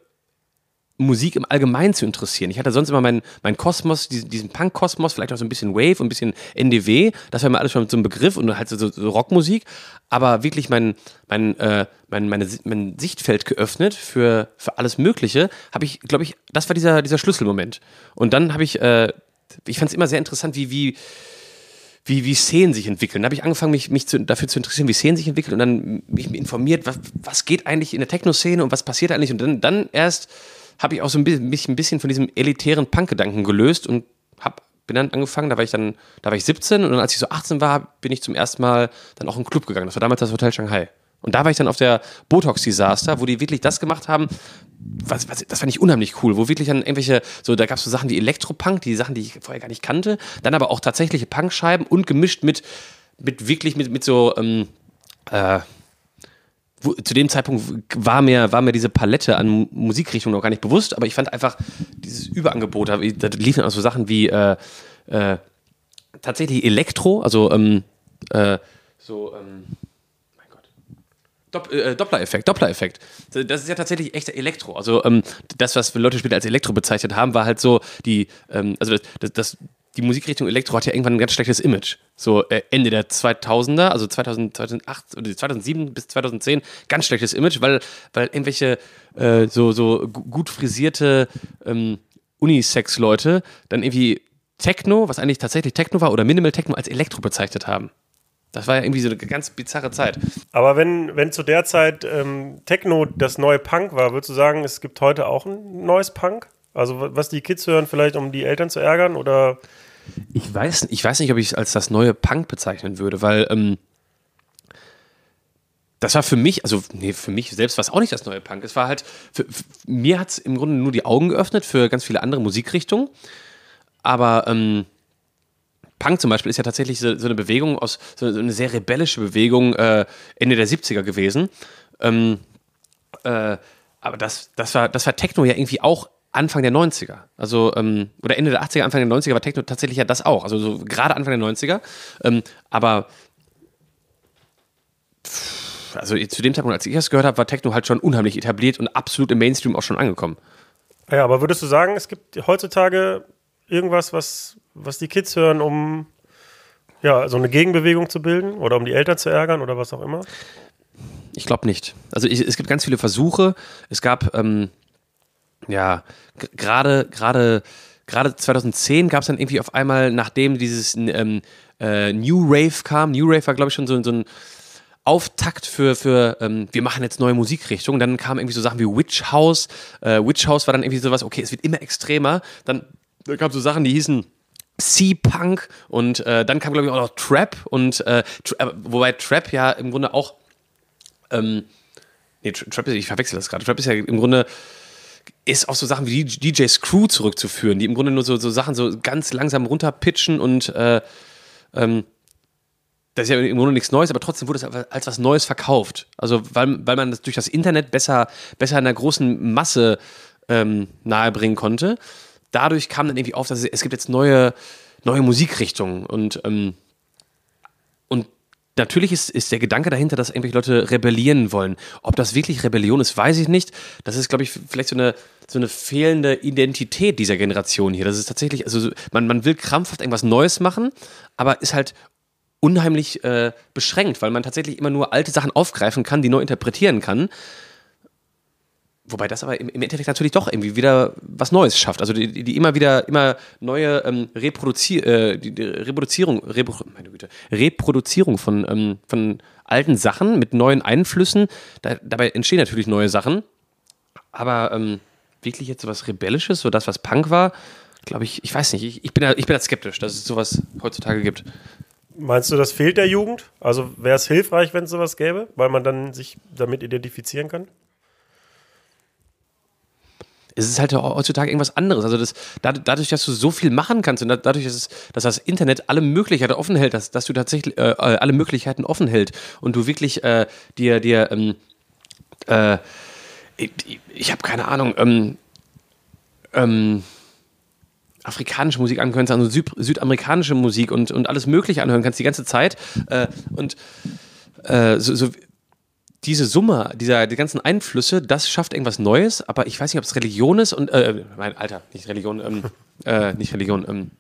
Musik im Allgemeinen zu interessieren. Ich hatte sonst immer meinen mein Kosmos, diesen, diesen Punk-Kosmos, vielleicht auch so ein bisschen Wave und ein bisschen NDW. Das war mir alles schon so ein Begriff und halt so, so Rockmusik. Aber wirklich mein, mein, äh, mein, meine, mein Sichtfeld geöffnet für, für alles Mögliche, habe ich, glaube ich, das war dieser, dieser Schlüsselmoment. Und dann habe ich, äh, ich fand es immer sehr interessant, wie, wie, wie, wie Szenen sich entwickeln. Da habe ich angefangen, mich, mich zu, dafür zu interessieren, wie Szenen sich entwickeln und dann mich informiert, was, was geht eigentlich in der Techno-Szene und was passiert eigentlich. Und dann, dann erst habe ich auch so ein bisschen, mich ein bisschen von diesem elitären Punk-Gedanken gelöst und hab, bin dann angefangen, da war ich dann, da war ich 17 und dann, als ich so 18 war, bin ich zum ersten Mal dann auch in einen Club gegangen. Das war damals das Hotel Shanghai. Und da war ich dann auf der Botox-Disaster, wo die wirklich das gemacht haben, was, was, das fand ich unheimlich cool, wo wirklich dann irgendwelche, so, da gab es so Sachen wie Elektropunk, die Sachen, die ich vorher gar nicht kannte, dann aber auch tatsächliche Punkscheiben und gemischt mit, mit wirklich mit, mit so, ähm, äh, wo, zu dem Zeitpunkt war mir, war mir diese Palette an Musikrichtungen noch gar nicht bewusst, aber ich fand einfach dieses Überangebot, da, liefen auch so Sachen wie äh, äh, tatsächlich Elektro, also ähm, äh, so, ähm, mein Gott. Dopp äh, Doppler-Effekt, Doppler-Effekt. Das ist ja tatsächlich echter Elektro. Also ähm, das, was wir Leute später als Elektro bezeichnet haben, war halt so die, ähm, also das, das, das die Musikrichtung Elektro hat ja irgendwann ein ganz schlechtes Image. So äh, Ende der 2000er, also 2000, 2008 oder 2007 bis 2010, ganz schlechtes Image, weil, weil irgendwelche äh, so, so gut frisierte ähm, Unisex-Leute dann irgendwie Techno, was eigentlich tatsächlich Techno war, oder Minimal Techno als Elektro bezeichnet haben. Das war ja irgendwie so eine ganz bizarre Zeit. Aber wenn, wenn zu der Zeit ähm, Techno das neue Punk war, würdest du sagen, es gibt heute auch ein neues Punk? Also was die Kids hören, vielleicht um die Eltern zu ärgern oder ich weiß, ich weiß nicht, ob ich es als das neue Punk bezeichnen würde, weil ähm, das war für mich, also nee, für mich selbst war es auch nicht das neue Punk. Es war halt, für, für, mir hat es im Grunde nur die Augen geöffnet für ganz viele andere Musikrichtungen. Aber ähm, Punk zum Beispiel ist ja tatsächlich so, so eine Bewegung aus, so, eine sehr rebellische Bewegung äh, Ende der 70er gewesen. Ähm, äh, aber das, das, war, das war Techno ja irgendwie auch Anfang der 90er. Also, ähm, oder Ende der 80er, Anfang der 90er war Techno tatsächlich ja das auch. Also so gerade Anfang der 90er. Ähm, aber also zu dem Zeitpunkt, als ich das gehört habe, war Techno halt schon unheimlich etabliert und absolut im Mainstream auch schon angekommen. Ja, aber würdest du sagen, es gibt heutzutage irgendwas, was, was die Kids hören, um ja, so eine Gegenbewegung zu bilden oder um die Eltern zu ärgern oder was auch immer? Ich glaube nicht. Also ich, es gibt ganz viele Versuche. Es gab, ähm, ja, gerade, gerade, gerade 2010 gab es dann irgendwie auf einmal, nachdem dieses ähm, äh, New Rave kam, New Rave war, glaube ich, schon so, so ein Auftakt für, für ähm, wir machen jetzt neue Musikrichtungen. Dann kamen irgendwie so Sachen wie Witch House. Äh, Witch House war dann irgendwie sowas, okay, es wird immer extremer. Dann, dann kamen so Sachen, die hießen Sea-Punk und äh, dann kam, glaube ich, auch noch Trap und äh, tra äh, wobei Trap ja im Grunde auch ähm, nee, Trap ist, ich verwechsel das gerade. Trap ist ja im Grunde ist auch so Sachen wie DJ Screw zurückzuführen, die im Grunde nur so, so Sachen so ganz langsam runterpitchen und äh, ähm, das ist ja im Grunde nichts Neues, aber trotzdem wurde es als was Neues verkauft. Also weil, weil man das durch das Internet besser, besser einer großen Masse ähm, nahebringen konnte. Dadurch kam dann irgendwie auf, dass es, es gibt jetzt neue, neue Musikrichtungen und, ähm, und natürlich ist, ist der Gedanke dahinter, dass irgendwelche Leute rebellieren wollen. Ob das wirklich Rebellion ist, weiß ich nicht. Das ist, glaube ich, vielleicht so eine, so eine fehlende Identität dieser Generation hier. Das ist tatsächlich, also man, man will krampfhaft irgendwas Neues machen, aber ist halt unheimlich äh, beschränkt, weil man tatsächlich immer nur alte Sachen aufgreifen kann, die neu interpretieren kann. Wobei das aber im, Endeffekt natürlich doch irgendwie wieder was Neues schafft. Also die, die immer wieder immer neue ähm, Reproduzi äh, die, die Reproduzierung, Repro meine Güte, Reproduzierung von, ähm, von alten Sachen mit neuen Einflüssen. Da, dabei entstehen natürlich neue Sachen. Aber ähm, wirklich jetzt so was Rebellisches, so das, was Punk war, glaube ich, ich weiß nicht. Ich, ich, bin da, ich bin da skeptisch, dass es sowas heutzutage gibt. Meinst du, das fehlt der Jugend? Also wäre es hilfreich, wenn es sowas gäbe, weil man dann sich damit identifizieren kann? Es ist halt heutzutage irgendwas anderes. Also das, dadurch, dass du so viel machen kannst und dadurch, dass, es, dass das Internet alle Möglichkeiten offen hält, dass, dass du tatsächlich äh, äh alle Möglichkeiten offen hält und du wirklich äh, dir, dir ähm, äh, ich, ich habe keine Ahnung, ähm, ähm, afrikanische Musik anhören kannst, also Süd südamerikanische Musik und, und alles Mögliche anhören kannst die ganze Zeit. Äh, und äh, so, so, diese Summe, dieser, die ganzen Einflüsse, das schafft irgendwas Neues, aber ich weiß nicht, ob es Religion ist und, äh, mein Alter, nicht Religion, ähm, äh, nicht Religion, ähm,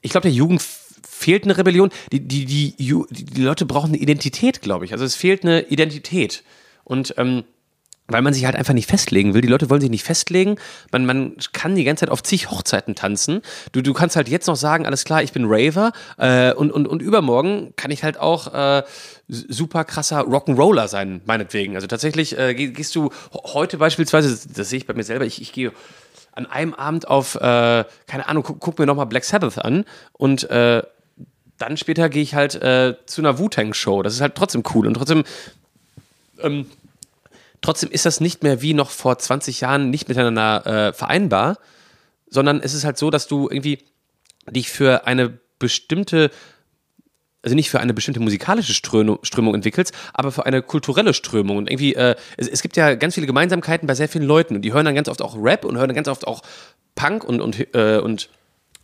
ich glaube, der Jugend fehlt eine Rebellion. Die, die, die, die, Leute brauchen eine Identität, glaube ich. Also es fehlt eine Identität. Und ähm, weil man sich halt einfach nicht festlegen will. Die Leute wollen sich nicht festlegen. Man, man kann die ganze Zeit auf zig Hochzeiten tanzen. Du, du kannst halt jetzt noch sagen, alles klar, ich bin Raver äh, und, und, und übermorgen kann ich halt auch äh, super krasser Rock'n'Roller sein, meinetwegen. Also tatsächlich äh, gehst du heute beispielsweise, das sehe ich bei mir selber, ich, ich gehe an einem Abend auf, äh, keine Ahnung, guck, guck mir nochmal Black Sabbath an und äh, dann später gehe ich halt äh, zu einer Wu-Tang-Show. Das ist halt trotzdem cool und trotzdem ähm, Trotzdem ist das nicht mehr wie noch vor 20 Jahren nicht miteinander äh, vereinbar, sondern es ist halt so, dass du irgendwie dich für eine bestimmte also nicht für eine bestimmte musikalische Strömung, Strömung entwickelst, aber für eine kulturelle Strömung. Und irgendwie, äh, es, es, gibt ja ganz viele Gemeinsamkeiten bei sehr vielen Leuten und die hören dann ganz oft auch Rap und hören dann ganz oft auch Punk und, und, äh, und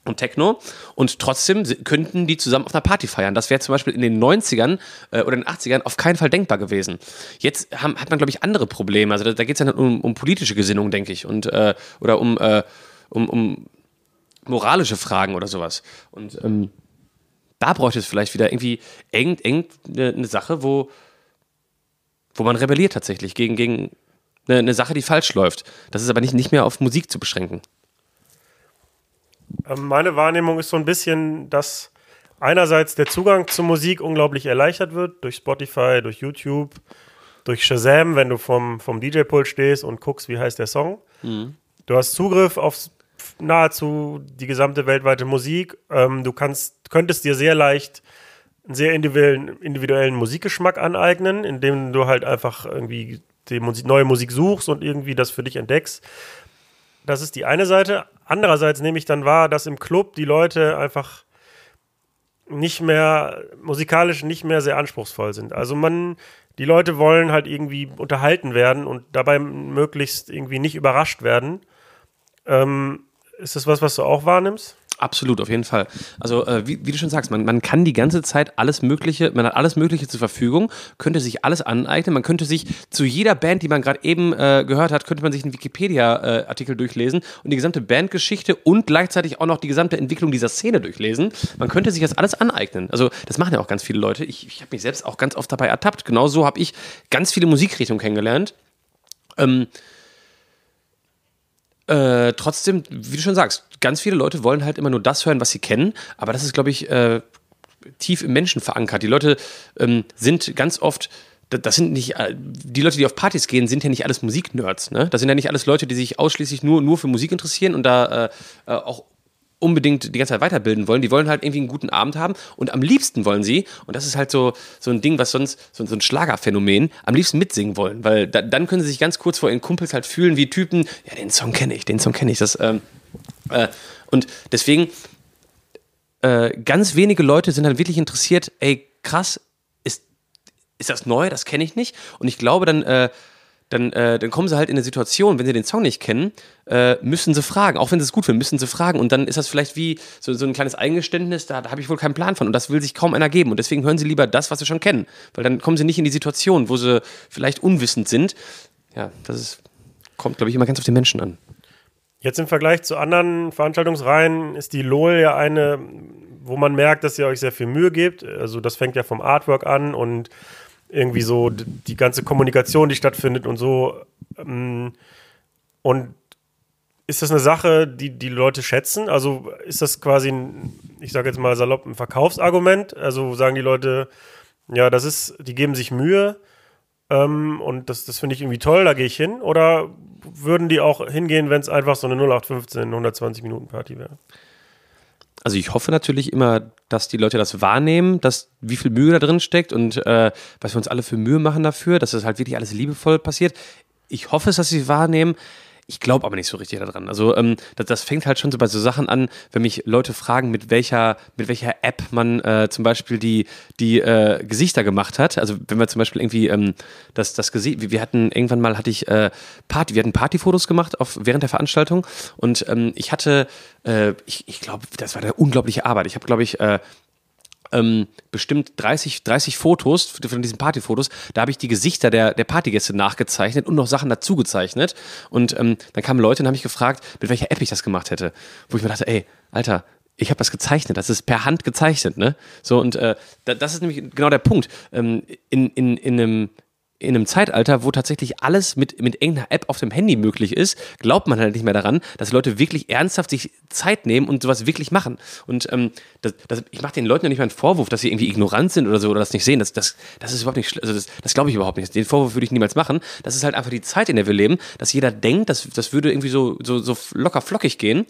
und Techno und trotzdem könnten die zusammen auf einer Party feiern. Das wäre zum Beispiel in den 90ern äh, oder den 80ern auf keinen Fall denkbar gewesen. Jetzt haben, hat man, glaube ich, andere Probleme. Also da, da geht es ja um, um, politische Gesinnung, denke ich, und, äh, oder um, äh, um, um, moralische Fragen oder sowas. Und ähm, da bräuchte es vielleicht wieder irgendwie eng, eng eine, eine Sache, wo, wo man rebelliert tatsächlich gegen, gegen eine, eine Sache, die falsch läuft. Das ist aber nicht, nicht mehr auf Musik zu beschränken. Ähm, meine Wahrnehmung ist so ein bisschen, dass einerseits der Zugang zur Musik unglaublich erleichtert wird durch Spotify, durch YouTube, durch Shazam, wenn du vom, vom DJ-Pult stehst und guckst, wie heißt der Song. Mhm. Du hast Zugriff auf nahezu die gesamte weltweite Musik. Ähm, du kannst, könntest dir sehr leicht einen sehr individuellen, individuellen Musikgeschmack aneignen, indem du halt einfach irgendwie die Musik, neue Musik suchst und irgendwie das für dich entdeckst. Das ist die eine Seite. Andererseits nehme ich dann wahr, dass im Club die Leute einfach nicht mehr, musikalisch nicht mehr sehr anspruchsvoll sind. Also man, die Leute wollen halt irgendwie unterhalten werden und dabei möglichst irgendwie nicht überrascht werden. Ähm, ist das was, was du auch wahrnimmst? Absolut, auf jeden Fall. Also, äh, wie, wie, du schon sagst, man, man kann die ganze Zeit alles Mögliche, man hat alles Mögliche zur Verfügung, könnte sich alles aneignen, man könnte sich zu jeder Band, die man gerade eben äh, gehört hat, könnte man sich einen Wikipedia-Artikel äh, durchlesen und die gesamte Bandgeschichte und gleichzeitig auch noch die gesamte Entwicklung dieser Szene durchlesen. Man könnte sich das alles aneignen. Also, das machen ja auch ganz viele Leute. Ich, ich habe mich selbst auch ganz oft dabei ertappt. Genauso habe ich ganz viele Musikrichtungen kennengelernt. Ähm, äh, trotzdem, wie du schon sagst, ganz viele Leute wollen halt immer nur das hören, was sie kennen, aber das ist, glaube ich, äh, tief im Menschen verankert. Die Leute ähm, sind ganz oft das sind nicht, äh, die Leute, die auf Partys gehen, sind ja nicht alles Musiknerds. Ne? Das sind ja nicht alles Leute, die sich ausschließlich nur, nur für Musik interessieren und da äh, äh auch unbedingt die ganze Zeit weiterbilden wollen. Die wollen halt irgendwie einen guten Abend haben und am liebsten wollen sie, und das ist halt so, so ein Ding, was sonst, so, so ein Schlagerphänomen, am liebsten mitsingen wollen, weil da, dann können sie sich ganz kurz vor ihren Kumpels halt fühlen wie Typen, ja, den Song kenne ich, den Song kenne ich. Das, ähm, äh, und deswegen, äh, ganz wenige Leute sind dann wirklich interessiert, ey, krass, ist, ist das neu, das kenne ich nicht. Und ich glaube, dann äh, dann, äh, dann kommen sie halt in eine Situation, wenn sie den Song nicht kennen, äh, müssen sie fragen. Auch wenn sie es gut finden, müssen sie fragen. Und dann ist das vielleicht wie so, so ein kleines Eingeständnis, da, da habe ich wohl keinen Plan von. Und das will sich kaum einer geben. Und deswegen hören sie lieber das, was sie schon kennen. Weil dann kommen sie nicht in die Situation, wo sie vielleicht unwissend sind. Ja, das ist, kommt, glaube ich, immer ganz auf den Menschen an. Jetzt im Vergleich zu anderen Veranstaltungsreihen ist die LOL ja eine, wo man merkt, dass ihr euch sehr viel Mühe gebt. Also das fängt ja vom Artwork an und irgendwie so die ganze Kommunikation, die stattfindet und so. Ähm, und ist das eine Sache, die die Leute schätzen? Also ist das quasi ein, ich sage jetzt mal salopp, ein Verkaufsargument? Also sagen die Leute, ja, das ist, die geben sich Mühe ähm, und das, das finde ich irgendwie toll, da gehe ich hin? Oder würden die auch hingehen, wenn es einfach so eine 0815 120 Minuten Party wäre? Also ich hoffe natürlich immer, dass die Leute das wahrnehmen, dass wie viel Mühe da drin steckt und äh, was wir uns alle für Mühe machen dafür, dass das halt wirklich alles liebevoll passiert. Ich hoffe es, dass sie wahrnehmen. Ich glaube aber nicht so richtig daran. Also ähm, das, das, fängt halt schon so bei so Sachen an, wenn mich Leute fragen, mit welcher, mit welcher App man äh, zum Beispiel die, die äh, Gesichter gemacht hat. Also wenn wir zum Beispiel irgendwie ähm, das, das Gesicht, wir hatten irgendwann mal hatte ich äh, Party, wir hatten Partyfotos gemacht auf, während der Veranstaltung und ähm, ich hatte, äh, ich, ich glaube, das war eine unglaubliche Arbeit. Ich habe, glaube ich, äh, ähm, bestimmt 30, 30 Fotos von diesen Partyfotos. Da habe ich die Gesichter der, der Partygäste nachgezeichnet und noch Sachen dazu gezeichnet. Und ähm, dann kamen Leute und haben mich gefragt, mit welcher App ich das gemacht hätte. Wo ich mir dachte, ey, Alter, ich habe das gezeichnet, das ist per Hand gezeichnet, ne? So, und äh, das ist nämlich genau der Punkt. Ähm, in, in, in einem in einem Zeitalter, wo tatsächlich alles mit, mit irgendeiner App auf dem Handy möglich ist, glaubt man halt nicht mehr daran, dass Leute wirklich ernsthaft sich Zeit nehmen und sowas wirklich machen. Und ähm, das, das, ich mache den Leuten ja nicht mal einen Vorwurf, dass sie irgendwie ignorant sind oder so oder das nicht sehen. Das, das, das ist überhaupt nicht, also das, das glaube ich überhaupt nicht. Den Vorwurf würde ich niemals machen. Das ist halt einfach die Zeit, in der wir leben, dass jeder denkt, dass das würde irgendwie so, so, so locker flockig gehen.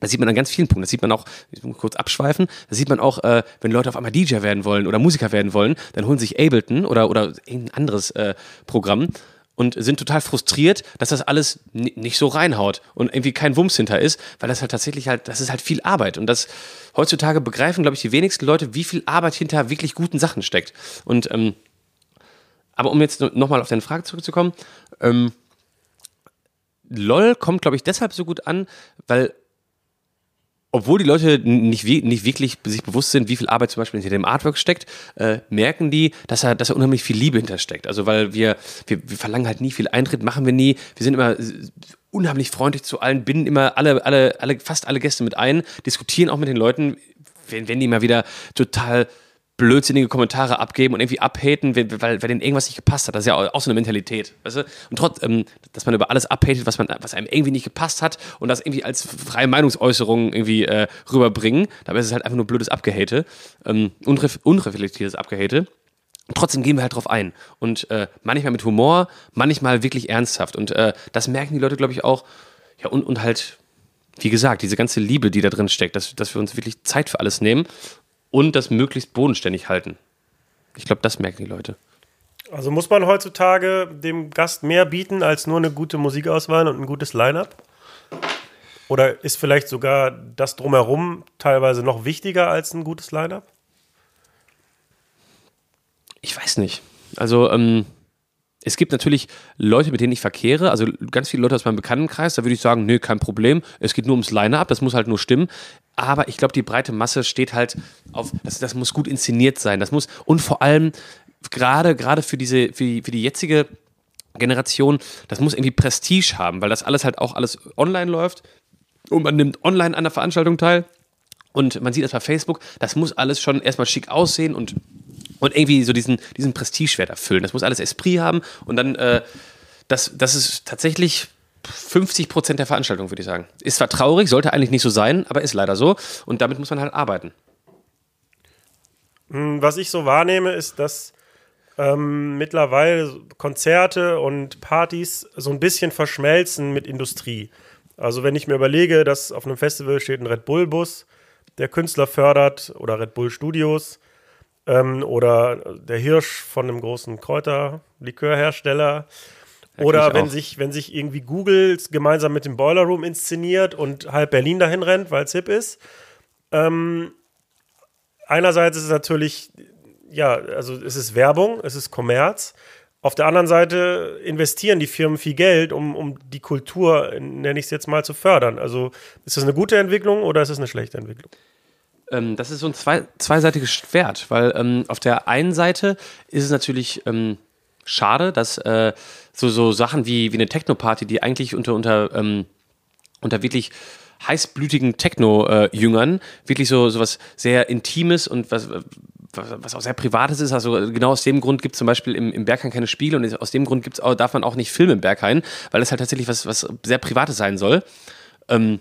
Das sieht man an ganz vielen Punkten. Das sieht man auch, ich muss kurz abschweifen, das sieht man auch, äh, wenn Leute auf einmal DJ werden wollen oder Musiker werden wollen, dann holen sich Ableton oder, oder irgendein anderes äh, Programm und sind total frustriert, dass das alles nicht so reinhaut und irgendwie kein Wumms hinter ist, weil das halt tatsächlich halt, das ist halt viel Arbeit und das heutzutage begreifen, glaube ich, die wenigsten Leute, wie viel Arbeit hinter wirklich guten Sachen steckt. Und ähm, aber um jetzt nochmal auf deine Frage zurückzukommen, ähm, LOL kommt, glaube ich, deshalb so gut an, weil obwohl die Leute nicht, nicht wirklich sich bewusst sind, wie viel Arbeit zum Beispiel hinter dem Artwork steckt, äh, merken die, dass da dass unheimlich viel Liebe hintersteckt. Also weil wir, wir, wir verlangen halt nie viel Eintritt, machen wir nie. Wir sind immer unheimlich freundlich zu allen, binden immer alle, alle, alle, fast alle Gäste mit ein, diskutieren auch mit den Leuten, wenn, wenn die mal wieder total blödsinnige Kommentare abgeben und irgendwie abhaten, weil, weil, denen irgendwas nicht gepasst hat. Das ist ja auch so eine Mentalität. Weißt du? Und trotz, ähm, dass man über alles abhatet, was, was einem irgendwie nicht gepasst hat und das irgendwie als freie Meinungsäußerung irgendwie äh, rüberbringen. Dabei ist es halt einfach nur blödes Abgehate, ähm, unref unreflektiertes Abgehate. Trotzdem gehen wir halt drauf ein. Und äh, manchmal mit Humor, manchmal wirklich ernsthaft. Und äh, das merken die Leute, glaube ich, auch. Ja, und, und halt, wie gesagt, diese ganze Liebe, die da drin steckt, dass, dass wir uns wirklich Zeit für alles nehmen und das möglichst bodenständig halten. Ich glaube, das merken die Leute. Also muss man heutzutage dem Gast mehr bieten als nur eine gute Musikauswahl und ein gutes Line-up? Oder ist vielleicht sogar das drumherum teilweise noch wichtiger als ein gutes Line-up? Ich weiß nicht. Also ähm, es gibt natürlich Leute, mit denen ich verkehre, also ganz viele Leute aus meinem Bekanntenkreis, da würde ich sagen, nö, kein Problem. Es geht nur ums Line-Up, das muss halt nur stimmen. Aber ich glaube, die breite Masse steht halt auf, das, das muss gut inszeniert sein. Das muss, und vor allem, gerade, gerade für diese, für die, für die jetzige Generation, das muss irgendwie Prestige haben, weil das alles halt auch alles online läuft und man nimmt online an der Veranstaltung teil und man sieht das bei Facebook, das muss alles schon erstmal schick aussehen und, und irgendwie so diesen, diesen Prestigewert erfüllen. Das muss alles Esprit haben und dann, äh, das, das ist tatsächlich 50 Prozent der Veranstaltung, würde ich sagen. Ist zwar traurig, sollte eigentlich nicht so sein, aber ist leider so und damit muss man halt arbeiten. Hm, Was ich so wahrnehme, ist, dass ähm, mittlerweile Konzerte und Partys so ein bisschen verschmelzen mit Industrie. Also wenn ich mir überlege, dass auf einem Festival steht ein Red Bull-Bus, der Künstler fördert oder Red Bull Studios ähm, oder der Hirsch von einem großen Kräuterlikörhersteller. Oder wenn auch. sich, wenn sich irgendwie Google gemeinsam mit dem Boiler Room inszeniert und halb Berlin dahin rennt, weil es hip ist. Ähm, einerseits ist es natürlich, ja, also es ist Werbung, es ist Kommerz. Auf der anderen Seite investieren die Firmen viel Geld, um, um die Kultur, nenne ich es jetzt mal, zu fördern. Also ist das eine gute Entwicklung oder ist es eine schlechte Entwicklung? Ähm, das ist so ein zwei, zweiseitiges Schwert, weil ähm, auf der einen Seite ist es natürlich ähm, schade, dass äh, so, so Sachen wie, wie eine Techno-Party, die eigentlich unter, unter, ähm, unter wirklich heißblütigen Techno-Jüngern wirklich so, so was sehr Intimes und was, was, auch sehr Privates ist. Also genau aus dem Grund gibt es zum Beispiel im, im Berghain keine Spiele und aus dem Grund gibt's auch, darf man auch nicht filmen im Berghain, weil das halt tatsächlich was, was sehr Privates sein soll. Ähm,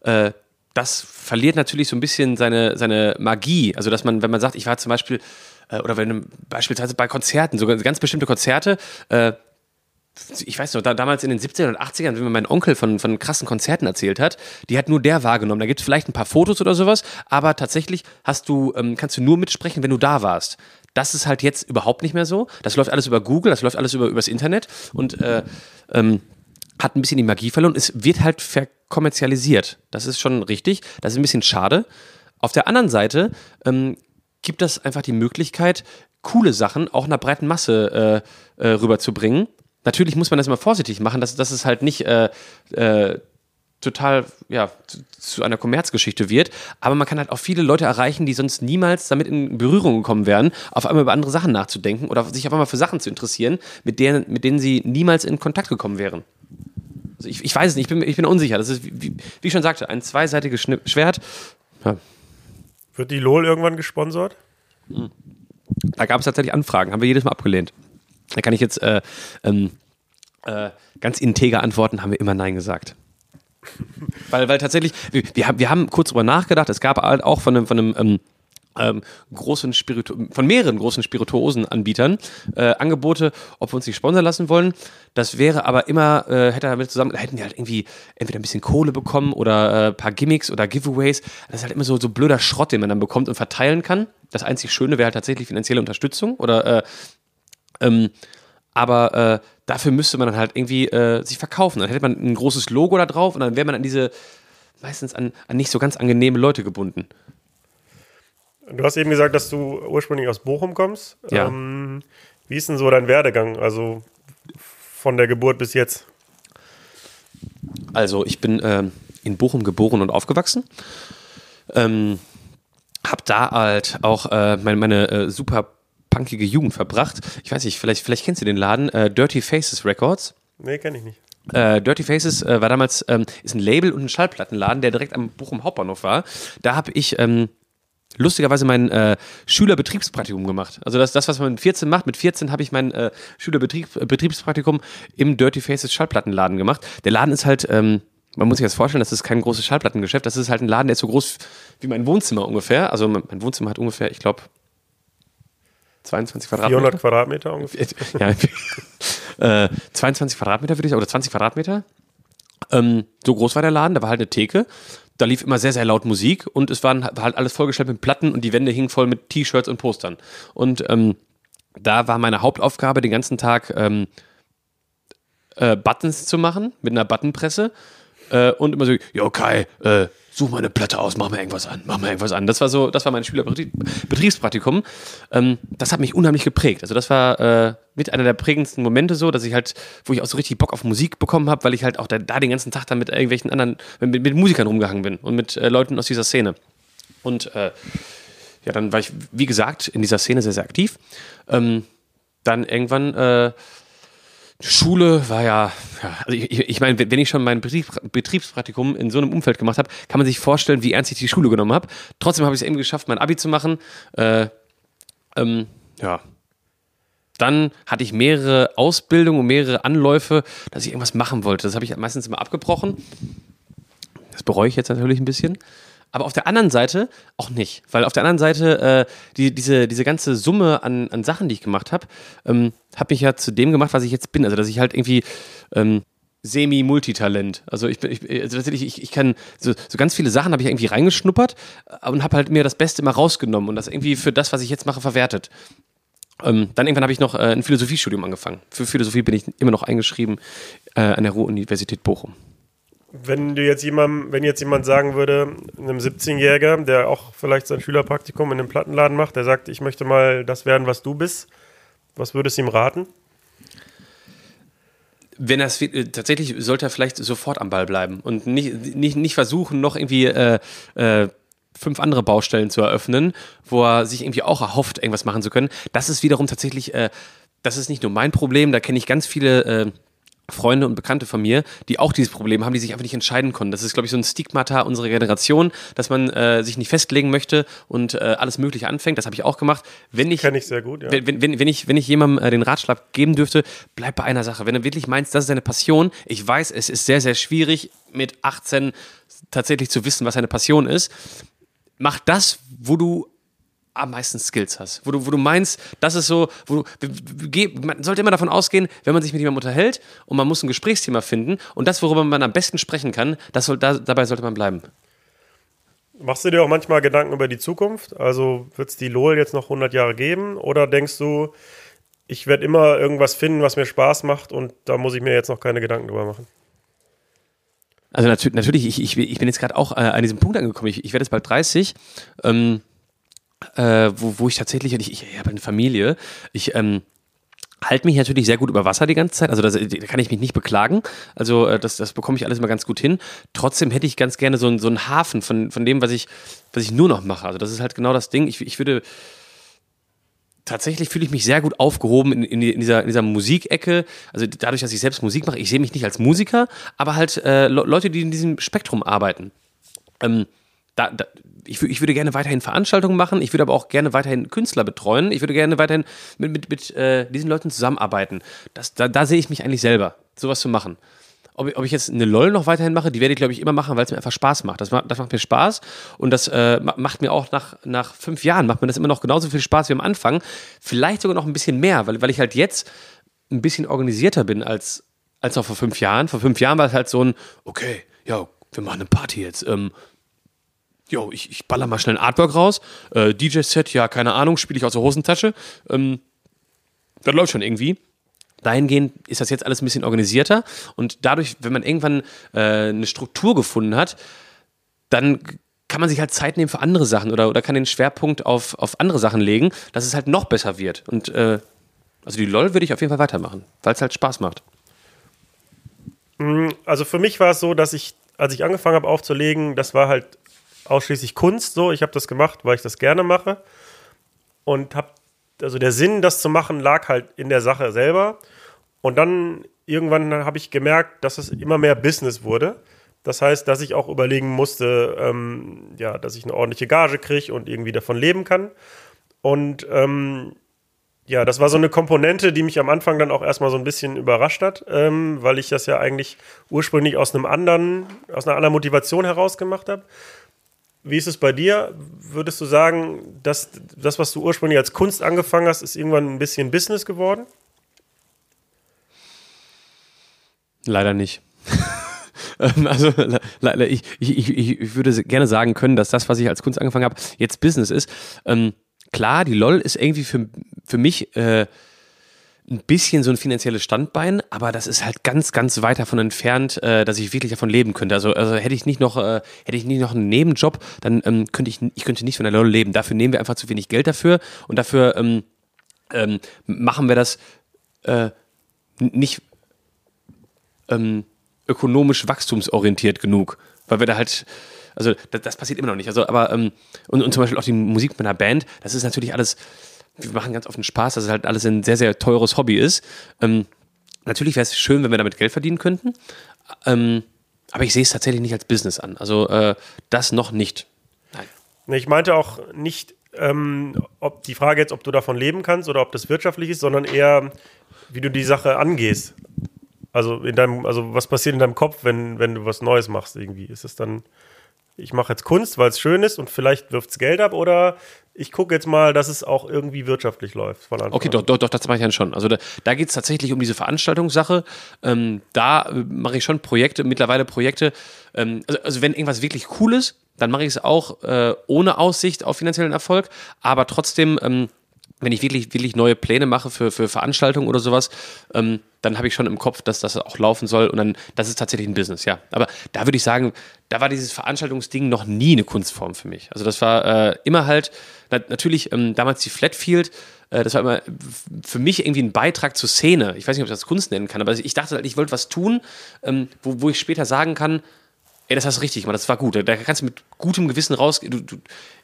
äh, das verliert natürlich so ein bisschen seine, seine Magie. Also, dass man, wenn man sagt, ich war zum Beispiel, äh, oder wenn beispielsweise bei Konzerten, sogar ganz bestimmte Konzerte, äh, ich weiß noch, da, damals in den 70ern und 80ern, wenn mir mein Onkel von, von krassen Konzerten erzählt hat, die hat nur der wahrgenommen. Da gibt es vielleicht ein paar Fotos oder sowas, aber tatsächlich hast du, ähm, kannst du nur mitsprechen, wenn du da warst. Das ist halt jetzt überhaupt nicht mehr so. Das läuft alles über Google, das läuft alles über übers Internet und äh, ähm, hat ein bisschen die Magie verloren. Es wird halt verkommerzialisiert. Das ist schon richtig. Das ist ein bisschen schade. Auf der anderen Seite ähm, gibt das einfach die Möglichkeit, coole Sachen auch einer breiten Masse äh, äh, rüberzubringen. Natürlich muss man das immer vorsichtig machen, dass, dass es halt nicht äh, äh, total ja, zu, einer Kommerzgeschichte wird. Aber man kann halt auch viele Leute erreichen, die sonst niemals damit in Berührung gekommen wären, auf einmal über andere Sachen nachzudenken oder sich auf einmal für Sachen zu interessieren, mit denen, mit denen sie niemals in Kontakt gekommen wären. Also ich, ich weiß es nicht, ich bin, ich bin unsicher. Das ist, wie, wie ich schon sagte, ein zweiseitiges Schni- Schwert. Ja, Wird die LOL irgendwann gesponsert? da gab es tatsächlich Anfragen, haben wir jedes Mal abgelehnt. Da kann ich jetzt äh, ähm, äh, ganz integer antworten, haben wir immer Nein gesagt. weil, weil tatsächlich, wir, wir, haben, wir haben kurz drüber nachgedacht, es gab halt auch von einem, von einem ähm, ähm, großen Spiritu von mehreren großen Spirituosenanbietern äh, Angebote, ob wir uns nicht sponsern lassen wollen. Das wäre aber immer, äh, hätte damit zusammen, hätten die halt irgendwie entweder ein bisschen Kohle bekommen oder äh, ein paar Gimmicks oder Giveaways. Das ist halt immer so, so blöder Schrott, den man dann bekommt und verteilen kann. Das einzig Schöne wäre halt tatsächlich finanzielle Unterstützung oder äh, ähm, aber äh, dafür müsste man dann halt irgendwie äh, sich verkaufen. Dann hätte man ein großes Logo da drauf und dann wäre man an diese meistens an, an nicht so ganz angenehme Leute gebunden. Du hast eben gesagt, dass du ursprünglich aus Bochum kommst. Ja. Ähm, wie ist denn so dein Werdegang? Also von der Geburt bis jetzt? Also ich bin ähm, in Bochum geboren und aufgewachsen. Ähm, hab da halt auch äh, meine, meine äh, super punkige Jugend verbracht. Ich weiß nicht, vielleicht, vielleicht kennst du den Laden, äh, Dirty Faces Records. Nee, kenne ich nicht. Äh, Dirty Faces äh, war damals ähm, ist ein Label und ein Schallplattenladen, der direkt am Bochum Hauptbahnhof war. Da habe ich ähm, lustigerweise mein äh, Schülerbetriebspraktikum gemacht. Also das, das, was man mit 14 macht. Mit 14 habe ich mein äh, Schülerbetriebspraktikum im Dirty Faces Schallplattenladen gemacht. Der Laden ist halt, ähm, man muss sich das vorstellen, das ist kein großes Schallplattengeschäft. Das ist halt ein Laden, der ist so groß wie mein Wohnzimmer ungefähr. Also mein, mein Wohnzimmer hat ungefähr, ich glaube, 22 Quadratmeter. 400 Quadratmeter ungefähr. ja, äh, 22 Quadratmeter würde ich sagen, oder 20 Quadratmeter. Ähm, so groß war der Laden, da war halt eine Theke. Da lief immer sehr, sehr laut Musik und es waren, war halt alles vollgestellt mit Platten und die Wände hingen voll mit T-Shirts und Postern. Und ähm, da war meine Hauptaufgabe, den ganzen Tag ähm, äh, Buttons zu machen mit einer Buttonpresse. Äh, und immer so, jo Kai, äh, such mal eine Platte aus, mach mal irgendwas an, mach mal irgendwas an. Das war so, das war mein Schülerbetriebspraktikum. Ähm, das hat mich unheimlich geprägt. Also das war äh, mit einer der prägendsten Momente so, dass ich halt, wo ich auch so richtig Bock auf Musik bekommen habe, weil ich halt auch da, da, den ganzen Tag dann mit irgendwelchen anderen, mit, mit Musikern rumgehangen bin und mit äh, Leuten aus dieser Szene. Und äh, ja, dann war ich, wie gesagt, in dieser Szene sehr, sehr aktiv. Ähm, dann irgendwann äh, Schule war ja, ja also ich, ich meine, wenn ich schon mein Betrieb, Betriebspraktikum in so einem Umfeld gemacht habe, kann man sich vorstellen, wie ernst ich die Schule genommen habe. Trotzdem habe ich es eben geschafft, mein Abi zu machen. Äh, ähm, ja. Dann hatte ich mehrere Ausbildungen und mehrere Anläufe, dass ich irgendwas machen wollte. Das habe ich meistens immer abgebrochen. Das bereue ich jetzt natürlich ein bisschen. Aber auf der anderen Seite auch nicht. Weil auf der anderen Seite äh, die, diese, diese ganze Summe an, an Sachen, die ich gemacht habe, ähm, hat mich ja zu dem gemacht, was ich jetzt bin. Also, dass ich halt irgendwie ähm, semi-Multitalent. Also ich bin, ich, also tatsächlich, ich, ich kann so, so ganz viele Sachen habe ich irgendwie reingeschnuppert äh, und habe halt mir das Beste immer rausgenommen und das irgendwie für das, was ich jetzt mache, verwertet. Ähm, dann irgendwann habe ich noch äh, ein Philosophiestudium angefangen. Für Philosophie bin ich immer noch eingeschrieben äh, an der Ruhr-Universität Bochum wenn du jetzt jemand, wenn jetzt jemand sagen würde, einem 17-Jähriger, der auch vielleicht sein Schülerpraktikum in einem Plattenladen macht, der sagt, ich möchte mal das werden, was du bist, was würdest du ihm raten? Wenn er äh, tatsächlich sollte er vielleicht sofort am Ball bleiben und nicht, nicht, nicht versuchen, noch irgendwie äh, äh, fünf andere Baustellen zu eröffnen, wo er sich irgendwie auch erhofft, irgendwas machen zu können. Das ist wiederum tatsächlich, äh, das ist nicht nur mein Problem, da kenne ich ganz viele äh, Freunde und Bekannte von mir, die auch dieses Problem haben, die sich einfach nicht entscheiden konnten. Das ist, glaube ich, so ein Stigmata unserer Generation, dass man äh, sich nicht festlegen möchte und äh, alles Mögliche anfängt. Das habe ich auch gemacht. Wenn ich, Kenne ich sehr gut, ja. Wenn, wenn, wenn, ich, wenn ich jemandem äh, den Ratschlag geben dürfte, bleib bei einer Sache. Wenn du wirklich meinst, das ist deine Passion, ich weiß, es ist sehr, sehr schwierig, mit 18 tatsächlich zu wissen, was deine Passion ist. Mach das, wo du am meisten Skills hast. Wo du, wo du meinst, das ist so, wo du, man sollte immer davon ausgehen, wenn man sich mit jemandem unterhält und man muss ein Gesprächsthema finden und das, worüber man am besten sprechen kann, das soll, da, dabei sollte man bleiben. Machst du dir auch manchmal Gedanken über die Zukunft? Also wird es die LOL jetzt noch 100 Jahre geben? Oder denkst du, ich werde immer irgendwas finden, was mir Spaß macht und da muss ich mir jetzt noch keine Gedanken drüber machen? Also natürlich, natürlich ich, ich, ich bin jetzt gerade auch äh, an diesem Punkt angekommen. Ich, ich werde jetzt bald 30. Ähm, äh, wo, wo ich tatsächlich, ich, ich habe eine Familie, ich ähm, halte mich natürlich sehr gut über Wasser die ganze Zeit, also das, da kann ich mich nicht beklagen, also äh, das, das bekomme ich alles immer ganz gut hin. Trotzdem hätte ich ganz gerne so, einen, so einen Hafen von, von dem, was ich, was ich nur noch mache. Also das ist halt genau das Ding. Ich, ich würde tatsächlich fühle ich mich sehr gut aufgehoben in, in, dieser, in dieser Musikecke. Also dadurch, dass ich selbst Musik mache, ich sehe mich nicht als Musiker, aber halt äh, Leute, die in diesem Spektrum arbeiten. Ähm, da, da, ich, ich, würde gerne weiterhin Veranstaltungen machen, ich würde aber auch gerne weiterhin Künstler betreuen, ich würde gerne weiterhin mit, mit, mit äh, diesen Leuten zusammenarbeiten. Das, da, da sehe ich mich eigentlich selber, sowas zu machen. Ob, ob ich jetzt eine LOL noch weiterhin mache, die werde ich, glaube ich, immer machen, weil es mir einfach Spaß macht. Das, das macht mir Spaß und das äh, macht mir auch nach, nach fünf Jahren, macht mir das immer noch genauso viel Spaß wie am Anfang. Vielleicht sogar noch ein bisschen mehr, weil, weil ich halt jetzt ein bisschen organisierter bin als, als noch vor fünf Jahren. Vor fünf Jahren war es halt so ein, okay, ja, wir machen eine Party jetzt. Ähm, jo, ich, ich baller mal schnell ein Artwork raus. Äh, DJ-Set, ja, keine Ahnung, spiele ich aus der Hosentasche. Ähm, das läuft schon irgendwie. Dahingehend ist das jetzt alles ein bisschen organisierter und dadurch, wenn man irgendwann äh, eine Struktur gefunden hat, dann kann man sich halt Zeit nehmen für andere Sachen oder, oder kann den Schwerpunkt auf, auf andere Sachen legen, dass es halt noch besser wird. Und äh, also die LOL würde ich auf jeden Fall weitermachen, weil es halt Spaß macht. Mm, also für mich war es so, dass ich, als ich angefangen habe aufzulegen, das war halt ausschließlich Kunst so. Ich habe das gemacht, weil ich das gerne mache. Und habe, also der Sinn, das zu machen, lag halt in der Sache selber. Und dann irgendwann habe ich gemerkt, dass es immer mehr Business wurde. Das heißt, dass ich auch überlegen musste, ähm, ja, dass ich eine ordentliche Gage kriege und irgendwie davon leben kann. Und ähm, ja, das war so eine Komponente, die mich am Anfang dann auch erstmal so ein bisschen überrascht hat, ähm, weil ich das ja eigentlich ursprünglich aus einem anderen, aus einer anderen Motivation heraus gemacht habe. Wie ist es bei dir? Würdest du sagen, dass das, was du ursprünglich als Kunst angefangen hast, ist irgendwann ein bisschen Business geworden? Leider nicht. Ähm, also leider, ich, ich, ich, würde gerne sagen können, dass das, was ich als Kunst angefangen habe, jetzt Business ist. Ähm, klar, die LOL ist irgendwie für, für mich äh, ein bisschen so ein finanzielles Standbein, aber das ist halt ganz, ganz weit davon entfernt, äh, dass ich wirklich davon leben könnte. Also, also hätte ich nicht noch, äh, hätte ich nicht noch einen Nebenjob, dann ähm, könnte ich, ich könnte nicht von der LOL leben. Dafür nehmen wir einfach zu wenig Geld dafür und dafür ähm, ähm, machen wir das äh, nicht ähm, ökonomisch wachstumsorientiert genug, weil wir da halt also das, das, passiert immer noch nicht. Also, aber ähm, und, und zum Beispiel auch die Musik mit einer Band, das ist natürlich alles wir machen ganz oft einen Spaß, dass es halt alles ein sehr, sehr teures Hobby ist. Ähm, natürlich wäre es schön, wenn wir damit Geld verdienen könnten. Ähm, aber ich sehe es tatsächlich nicht als Business an. Also äh, das noch nicht. Nein. Ich meinte auch nicht, ähm, ob die Frage jetzt, ob du davon leben kannst oder ob das wirtschaftlich ist, sondern eher, wie du die Sache angehst. Also in deinem, also was passiert in deinem Kopf, wenn, wenn du was Neues machst irgendwie? Ist es dann, ich mache jetzt Kunst, weil es schön ist und vielleicht wirft es Geld ab oder ich gucke jetzt mal, dass es auch irgendwie wirtschaftlich läuft. Von Anfang okay, doch, doch, doch, das mache ich dann schon. Also da, da geht es tatsächlich um diese Veranstaltungssache. Ähm, da äh, mache ich schon Projekte, mittlerweile Projekte. Ähm, also, also, wenn irgendwas wirklich cool ist, dann mache ich es auch äh, ohne Aussicht auf finanziellen Erfolg, aber trotzdem ähm, wenn ich wirklich, wirklich neue Pläne mache für, für Veranstaltungen oder sowas, ähm, dann habe ich schon im Kopf, dass das auch laufen soll und dann, das ist tatsächlich ein Business, ja. Aber da würde ich sagen, da war dieses Veranstaltungsding noch nie eine Kunstform für mich. Also das war äh, immer halt, na, natürlich ähm, damals die Flatfield, äh, das war immer für mich irgendwie ein Beitrag zur Szene. Ich weiß nicht, ob ich das Kunst nennen kann, aber ich dachte halt, ich wollte was tun, ähm, wo, wo ich später sagen kann, Ey, das hast du richtig gemacht, das war gut. Da kannst du mit gutem Gewissen rausgehen. Du, du,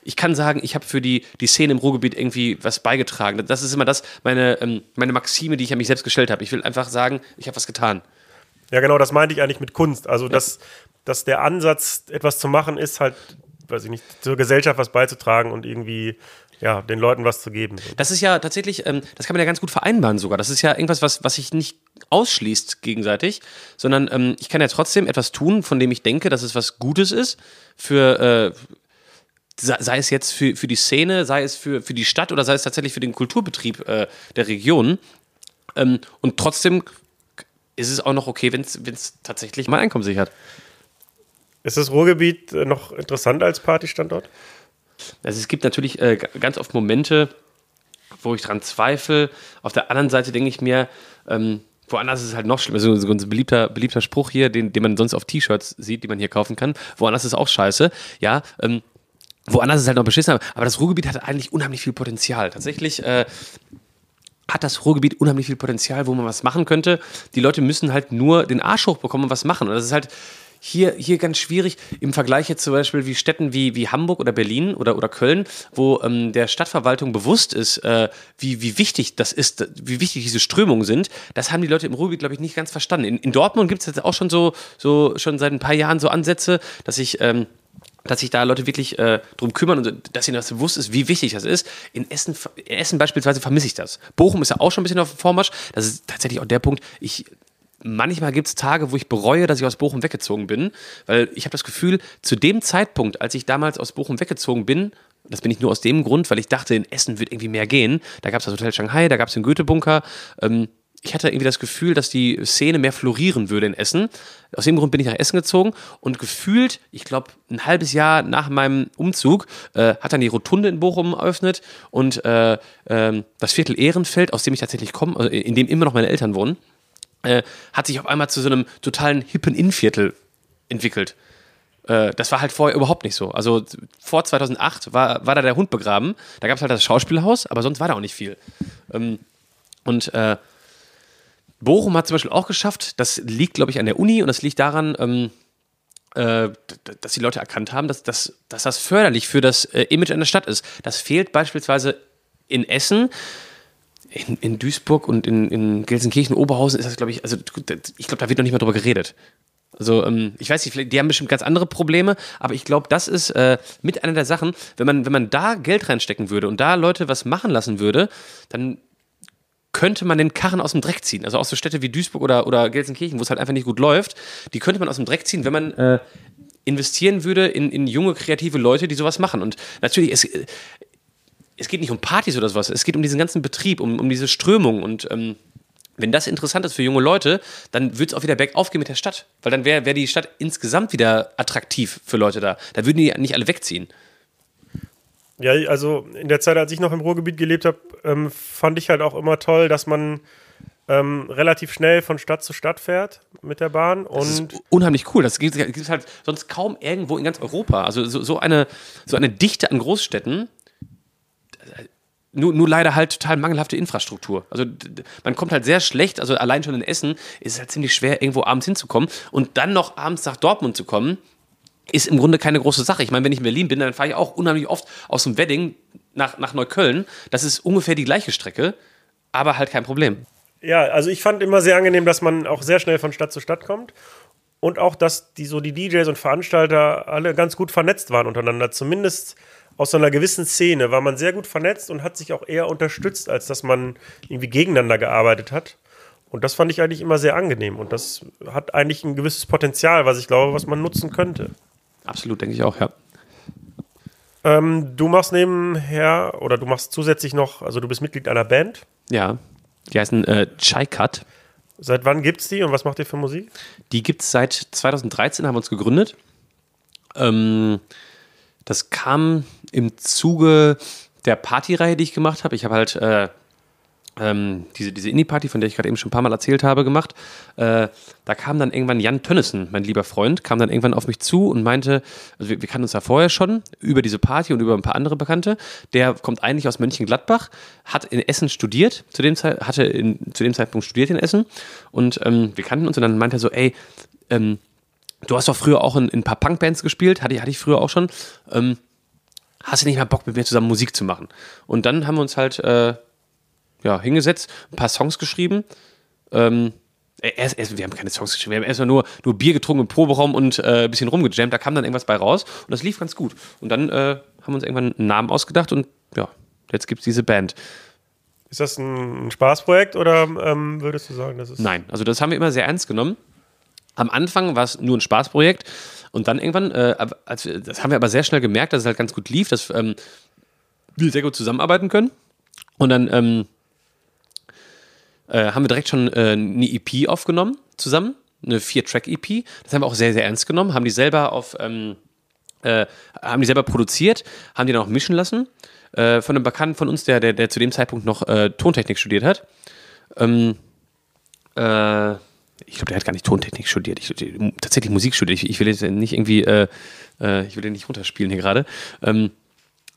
ich kann sagen, ich habe für die, die Szene im Ruhrgebiet irgendwie was beigetragen. Das ist immer das, meine, ähm, meine Maxime, die ich an mich selbst gestellt habe. Ich will einfach sagen, ich habe was getan. Ja, genau, das meinte ich eigentlich mit Kunst. Also, ja. dass, dass der Ansatz, etwas zu machen, ist halt, weiß ich nicht, zur Gesellschaft was beizutragen und irgendwie ja, den Leuten was zu geben. Das ist ja tatsächlich, ähm, das kann man ja ganz gut vereinbaren sogar. Das ist ja irgendwas, was, was sich nicht ausschließt gegenseitig, sondern ähm, ich kann ja trotzdem etwas tun, von dem ich denke, dass es was Gutes ist für, äh, sei es jetzt für, für die Szene, sei es für, für die Stadt oder sei es tatsächlich für den Kulturbetrieb äh, der Region. Ähm, und trotzdem ist es auch noch okay, wenn es tatsächlich mein Einkommen sichert. Ist das Ruhrgebiet äh, noch interessant als Partystandort? Also es gibt natürlich äh, ganz oft Momente, wo ich dran zweifle. Auf der anderen Seite denke ich mir, ähm, woanders ist es halt noch schlimmer. So, so ein beliebter, beliebter Spruch hier, den, den man sonst auf T-Shirts sieht, die man hier kaufen kann. Woanders ist auch scheiße. Ja, ähm, woanders ist es halt noch beschissen. Aber das Ruhrgebiet hat eigentlich unheimlich viel Potenzial. Tatsächlich äh, hat das Ruhrgebiet unheimlich viel Potenzial, wo man was machen könnte. Die Leute müssen halt nur den Arsch hochbekommen und was machen. Und das ist halt hier, hier ganz schwierig im Vergleich jetzt zum Beispiel wie Städten wie, wie Hamburg oder Berlin oder, oder Köln, wo ähm, der Stadtverwaltung bewusst ist, äh, wie, wie wichtig das ist, wie wichtig diese Strömungen sind. Das haben die Leute im Ruhrgebiet, glaube ich, nicht ganz verstanden. In, in Dortmund gibt es jetzt auch schon so, so schon seit ein paar Jahren so Ansätze, dass ich ähm, dass sich da Leute wirklich äh, drum kümmern und dass ihnen das bewusst ist, wie wichtig das ist. In Essen, in Essen beispielsweise vermisse ich das. Bochum ist ja auch schon ein bisschen auf dem Vormarsch. Das ist tatsächlich auch der Punkt. Ich manchmal gibt es Tage, wo ich bereue, dass ich aus Bochum weggezogen bin, weil ich habe das Gefühl, zu dem Zeitpunkt, als ich damals aus Bochum weggezogen bin, das bin ich nur aus dem Grund, weil ich dachte, in Essen wird irgendwie mehr gehen. Da gab es das Hotel Shanghai, da gab es den Goethe-Bunker. Ähm, ich hatte irgendwie das Gefühl, dass die Szene mehr florieren würde in Essen. Aus dem Grund bin ich nach Essen gezogen und gefühlt, ich glaube, ein halbes Jahr nach meinem Umzug äh, hat dann die Rotunde in Bochum eröffnet und äh, äh, das Viertel Ehrenfeld, aus dem ich tatsächlich komme, also in dem immer noch meine Eltern wohnen, äh, hat sich auf einmal zu so einem totalen hippen Innenviertel entwickelt. Äh, das war halt vorher überhaupt nicht so. Also vor 2008 war, war da der Hund begraben. Da gab es halt das Schauspielhaus, aber sonst war da auch nicht viel. Ähm, und äh, Bochum hat zum Beispiel auch geschafft, das liegt, glaube ich, an der Uni und das liegt daran, ähm, äh, dass die Leute erkannt haben, dass, dass, dass das förderlich für das äh, Image einer Stadt ist. Das fehlt beispielsweise in Essen in, in Duisburg und in, in Gelsenkirchen, Oberhausen ist das, glaube ich, also ich glaube, da wird noch nicht mehr drüber geredet. Also ähm, ich weiß nicht, die haben bestimmt ganz andere Probleme, aber ich glaube, das ist äh, mit einer der Sachen, wenn man, wenn man da Geld reinstecken würde und da Leute was machen lassen würde, dann könnte man den Karren aus dem Dreck ziehen. Also auch so Städte wie Duisburg oder, oder Gelsenkirchen, wo es halt einfach nicht gut läuft, die könnte man aus dem Dreck ziehen, wenn man äh, investieren würde in, in junge, kreative Leute, die sowas machen. Und natürlich, es, es geht nicht um Partys oder sowas, es geht um diesen ganzen Betrieb, um, um diese Strömung und ähm, wenn das interessant ist für junge Leute, dann wird es auch wieder bergauf gehen mit der Stadt. Weil dann wäre wär die Stadt insgesamt wieder attraktiv für Leute da. Da würden die nicht alle wegziehen. Ja, also in der Zeit, als ich noch im Ruhrgebiet gelebt habe, ähm, fand ich halt auch immer toll, dass man ähm, relativ schnell von Stadt zu Stadt fährt mit der Bahn. Das ist Und unheimlich cool. Das gibt es halt sonst kaum irgendwo in ganz Europa. Also so, so, eine, so eine Dichte an Großstädten. Nur, nur leider halt total mangelhafte Infrastruktur. Also man kommt halt sehr schlecht, also allein schon in Essen ist es halt ziemlich schwer, irgendwo abends hinzukommen. Und dann noch abends nach Dortmund zu kommen, ist im Grunde keine große Sache. Ich meine, wenn ich in Berlin bin, dann fahre ich auch unheimlich oft aus dem Wedding nach, nach Neukölln. Das ist ungefähr die gleiche Strecke, aber halt kein Problem. ja, also ich fand immer sehr angenehm, dass man auch sehr schnell von Stadt zu Stadt kommt. Und auch, dass die so die DJs und Veranstalter alle ganz gut vernetzt waren untereinander. Zumindest aus so einer gewissen Szene war man sehr gut vernetzt und hat sich auch eher unterstützt, als dass man irgendwie gegeneinander gearbeitet hat. Und das fand ich eigentlich immer sehr angenehm. Und das hat eigentlich ein gewisses Potenzial, was ich glaube, was man nutzen könnte. Absolut, denke ich auch, ja. Ähm, du machst nebenher oder du machst zusätzlich noch, also du bist Mitglied einer Band. Ja, die heißen äh, Chai Cut. Seit wann gibt's die und was macht ihr für Musik? Die gibt es seit 2013, haben wir uns gegründet. Ähm, das kam im Zuge der Partyreihe, die ich gemacht habe. Ich habe halt äh, ähm, diese, diese Indie-Party, von der ich gerade eben schon ein paar Mal erzählt habe, gemacht. Äh, da kam dann irgendwann Jan Tönnissen, mein lieber Freund, kam dann irgendwann auf mich zu und meinte, also wir, wir kannten uns ja vorher schon über diese Party und über ein paar andere Bekannte. Der kommt eigentlich aus Mönchengladbach, hat in Essen studiert, zu dem, hatte in, zu dem Zeitpunkt studiert in Essen und ähm, wir kannten uns und dann meinte er so, ey, ähm, du hast doch früher auch in, in ein paar Punkbands gespielt, hatte, ich- hatte ich früher auch schon. Ähm, hast du nicht mal Bock mit mir zusammen Musik zu machen? Und dann haben wir uns halt äh, ja, hingesetzt, ein paar Songs geschrieben. Ähm, erst, erst, wir haben keine Songs geschrieben, wir haben erstmal nur, nur Bier getrunken im Proberaum und äh, ein bisschen rumgejammt. Da kam dann irgendwas bei raus und das lief ganz gut. Und dann äh, haben wir uns irgendwann einen Namen ausgedacht und ja, jetzt gibt es diese Band. Ist das ein Spaßprojekt oder ähm, würdest du sagen, das ist. Nein, also das haben wir immer sehr ernst genommen. Am Anfang war es nur ein Spaßprojekt und dann irgendwann, äh, als wir, das haben wir aber sehr schnell gemerkt, dass es halt ganz gut lief, dass ähm, wir sehr gut zusammenarbeiten können. Und dann ähm, äh, haben wir direkt schon äh, eine EP aufgenommen zusammen, eine Vier-Track-EP. Das haben wir auch sehr, sehr ernst genommen, haben die selber auf, ähm, äh, haben die selber produziert, haben die dann auch mischen lassen. Äh, von einem Bekannten von uns, der, der, der zu dem Zeitpunkt noch äh, Tontechnik studiert hat. Ähm, äh, ich glaube, der hat gar nicht Tontechnik studiert. Ich, die- tatsächlich Musik studiert. Ich, ich will jetzt nicht irgendwie, äh, äh, ich will den nicht runterspielen hier gerade. Ähm,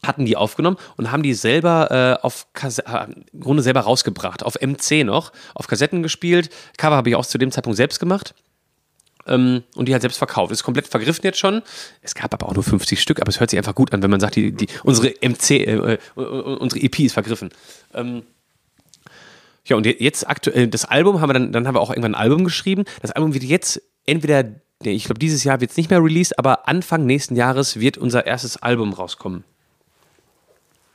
hatten die aufgenommen und haben die selber äh, auf Kasse äh, im Grunde selber rausgebracht, auf MC noch, auf Kassetten gespielt. Cover habe ich auch zu dem Zeitpunkt selbst gemacht. Ähm, und die halt selbst verkauft. Ist komplett vergriffen jetzt schon. Es gab aber auch nur 50 Stück, aber es hört sich einfach gut an, wenn man sagt, die, die, unsere MC, äh, äh, unsere EP ist vergriffen. Ähm, ja, und jetzt aktuell, das Album haben wir dann, dann haben wir auch irgendwann ein Album geschrieben. Das Album wird jetzt entweder, ich glaube, dieses Jahr wird es nicht mehr released, aber Anfang nächsten Jahres wird unser erstes Album rauskommen.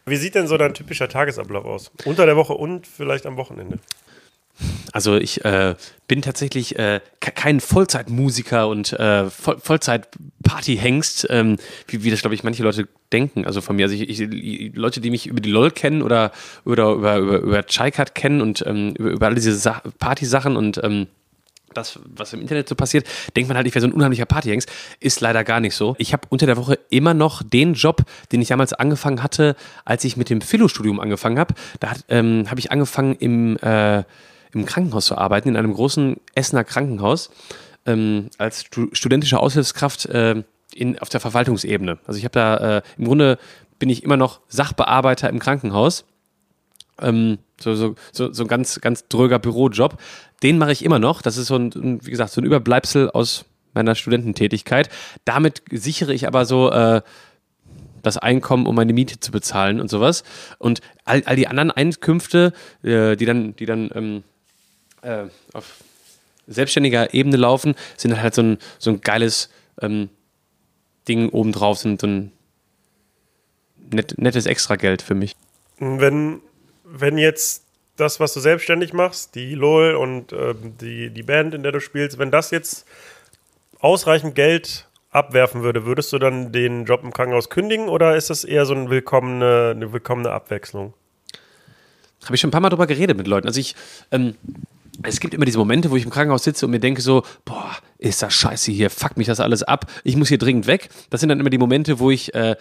Wie sieht denn so dein typischer Tagesablauf aus? Unter der Woche und vielleicht am Wochenende? Also ich äh, bin tatsächlich äh, ke- kein Vollzeitmusiker und äh, Voll Vollzeit-Party-Hengst, ähm, wie, wie das, glaube ich, manche Leute denken. Also von mir, also ich, ich, Leute, die mich über die LOL kennen oder, oder über, über, über Chaikat kennen und ähm, über, über all diese Sa Party-Sachen und ähm, das, was im Internet so passiert, denkt man halt, ich wäre so ein unheimlicher Partyhengst. Ist leider gar nicht so. Ich habe unter der Woche immer noch den Job, den ich damals angefangen hatte, als ich mit dem Philo-Studium angefangen habe. Da ähm, habe ich angefangen im, äh, im Krankenhaus zu arbeiten, in einem großen Essener Krankenhaus, ähm, als stu studentische Aushilfskraft äh, in, auf der Verwaltungsebene. Also ich habe da, äh, im Grunde bin ich immer noch Sachbearbeiter im Krankenhaus. Ähm, so, so, so, so ein ganz, ganz dröger Bürojob. Den mache ich immer noch. Das ist so ein, wie gesagt, so ein Überbleibsel aus meiner Studententätigkeit. Damit sichere ich aber so äh, das Einkommen, um meine Miete zu bezahlen und sowas. Und all, all die anderen Einkünfte, äh, die dann, die dann ähm, äh, auf selbstständiger Ebene laufen, sind halt so ein, so ein geiles ähm, Ding obendrauf, sind so ein net, nettes Extrageld für mich. Wenn, wenn jetzt das, was du selbstständig machst, die LOL und ähm, die, die Band, in der du spielst, wenn das jetzt ausreichend Geld abwerfen würde, würdest du dann den Job im Krankenhaus kündigen oder ist das eher so eine willkommene, eine willkommene Abwechslung? Habe ich schon ein paar Mal drüber geredet mit Leuten. Also ich, ähm, es gibt immer diese Momente, wo ich im Krankenhaus sitze und mir denke so, boah, ist das scheiße hier, fuck mich das alles ab, ich muss hier dringend weg. Das sind dann immer die Momente, wo ich äh,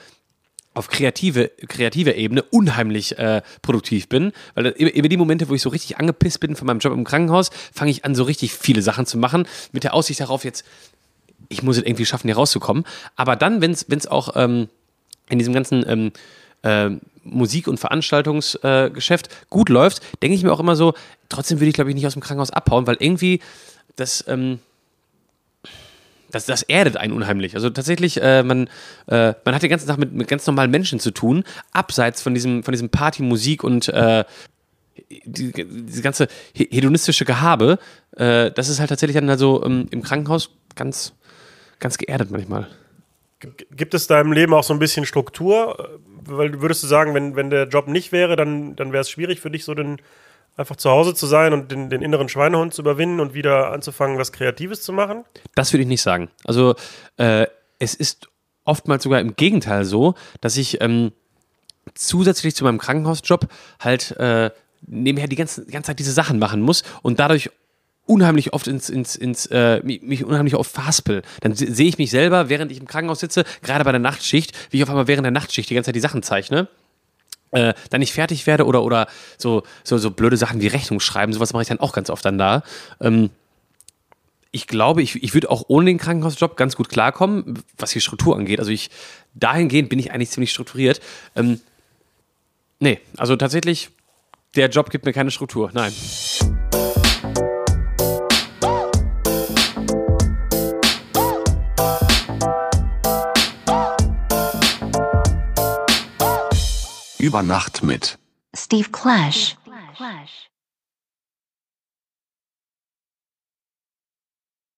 auf kreative, kreative Ebene unheimlich äh, produktiv bin. Weil über die Momente, wo ich so richtig angepisst bin von meinem Job im Krankenhaus, fange ich an, so richtig viele Sachen zu machen, mit der Aussicht darauf, jetzt, ich muss es irgendwie schaffen, hier rauszukommen. Aber dann, wenn es auch ähm, in diesem ganzen ähm, äh, Musik- und Veranstaltungsgeschäft äh, gut läuft, denke ich mir auch immer so, trotzdem würde ich, glaube ich, nicht aus dem Krankenhaus abhauen, weil irgendwie das. Ähm, das, das erdet einen unheimlich. Also tatsächlich, äh, man, äh, man hat den ganzen Tag mit, mit ganz normalen Menschen zu tun, abseits von diesem, von diesem Party, Musik und äh, die, diese ganze hedonistische Gehabe. Äh, das ist halt tatsächlich dann also ähm, im Krankenhaus ganz, ganz geerdet manchmal. Gibt es da im Leben auch so ein bisschen Struktur? Weil würdest du sagen, wenn, wenn der Job nicht wäre, dann, dann wäre es schwierig für dich, so den einfach zu Hause zu sein und den, den, inneren Schweinehund zu überwinden und wieder anzufangen, was Kreatives zu machen? Das würde ich nicht sagen. Also äh, es ist oftmals sogar im Gegenteil so, dass ich ähm, zusätzlich zu meinem Krankenhausjob halt äh, nebenher die ganze, die ganze Zeit diese Sachen machen muss und dadurch unheimlich oft ins, ins, ins äh, mich unheimlich oft verhaspel. Dann sehe ich mich selber, während ich im Krankenhaus sitze, gerade bei der Nachtschicht, wie ich auf einmal während der Nachtschicht die ganze Zeit die Sachen zeichne äh, dann nicht fertig werde oder, oder so, so, so blöde Sachen wie Rechnung schreiben, sowas mache ich dann auch ganz oft dann da. Ähm, ich glaube, ich, ich würde auch ohne den Krankenhausjob ganz gut klarkommen, was die Struktur angeht. Also ich, dahingehend bin ich eigentlich ziemlich strukturiert. Ähm, nee, also tatsächlich, der Job gibt mir keine Struktur, nein. Über Nacht mit Steve Clash. Clash.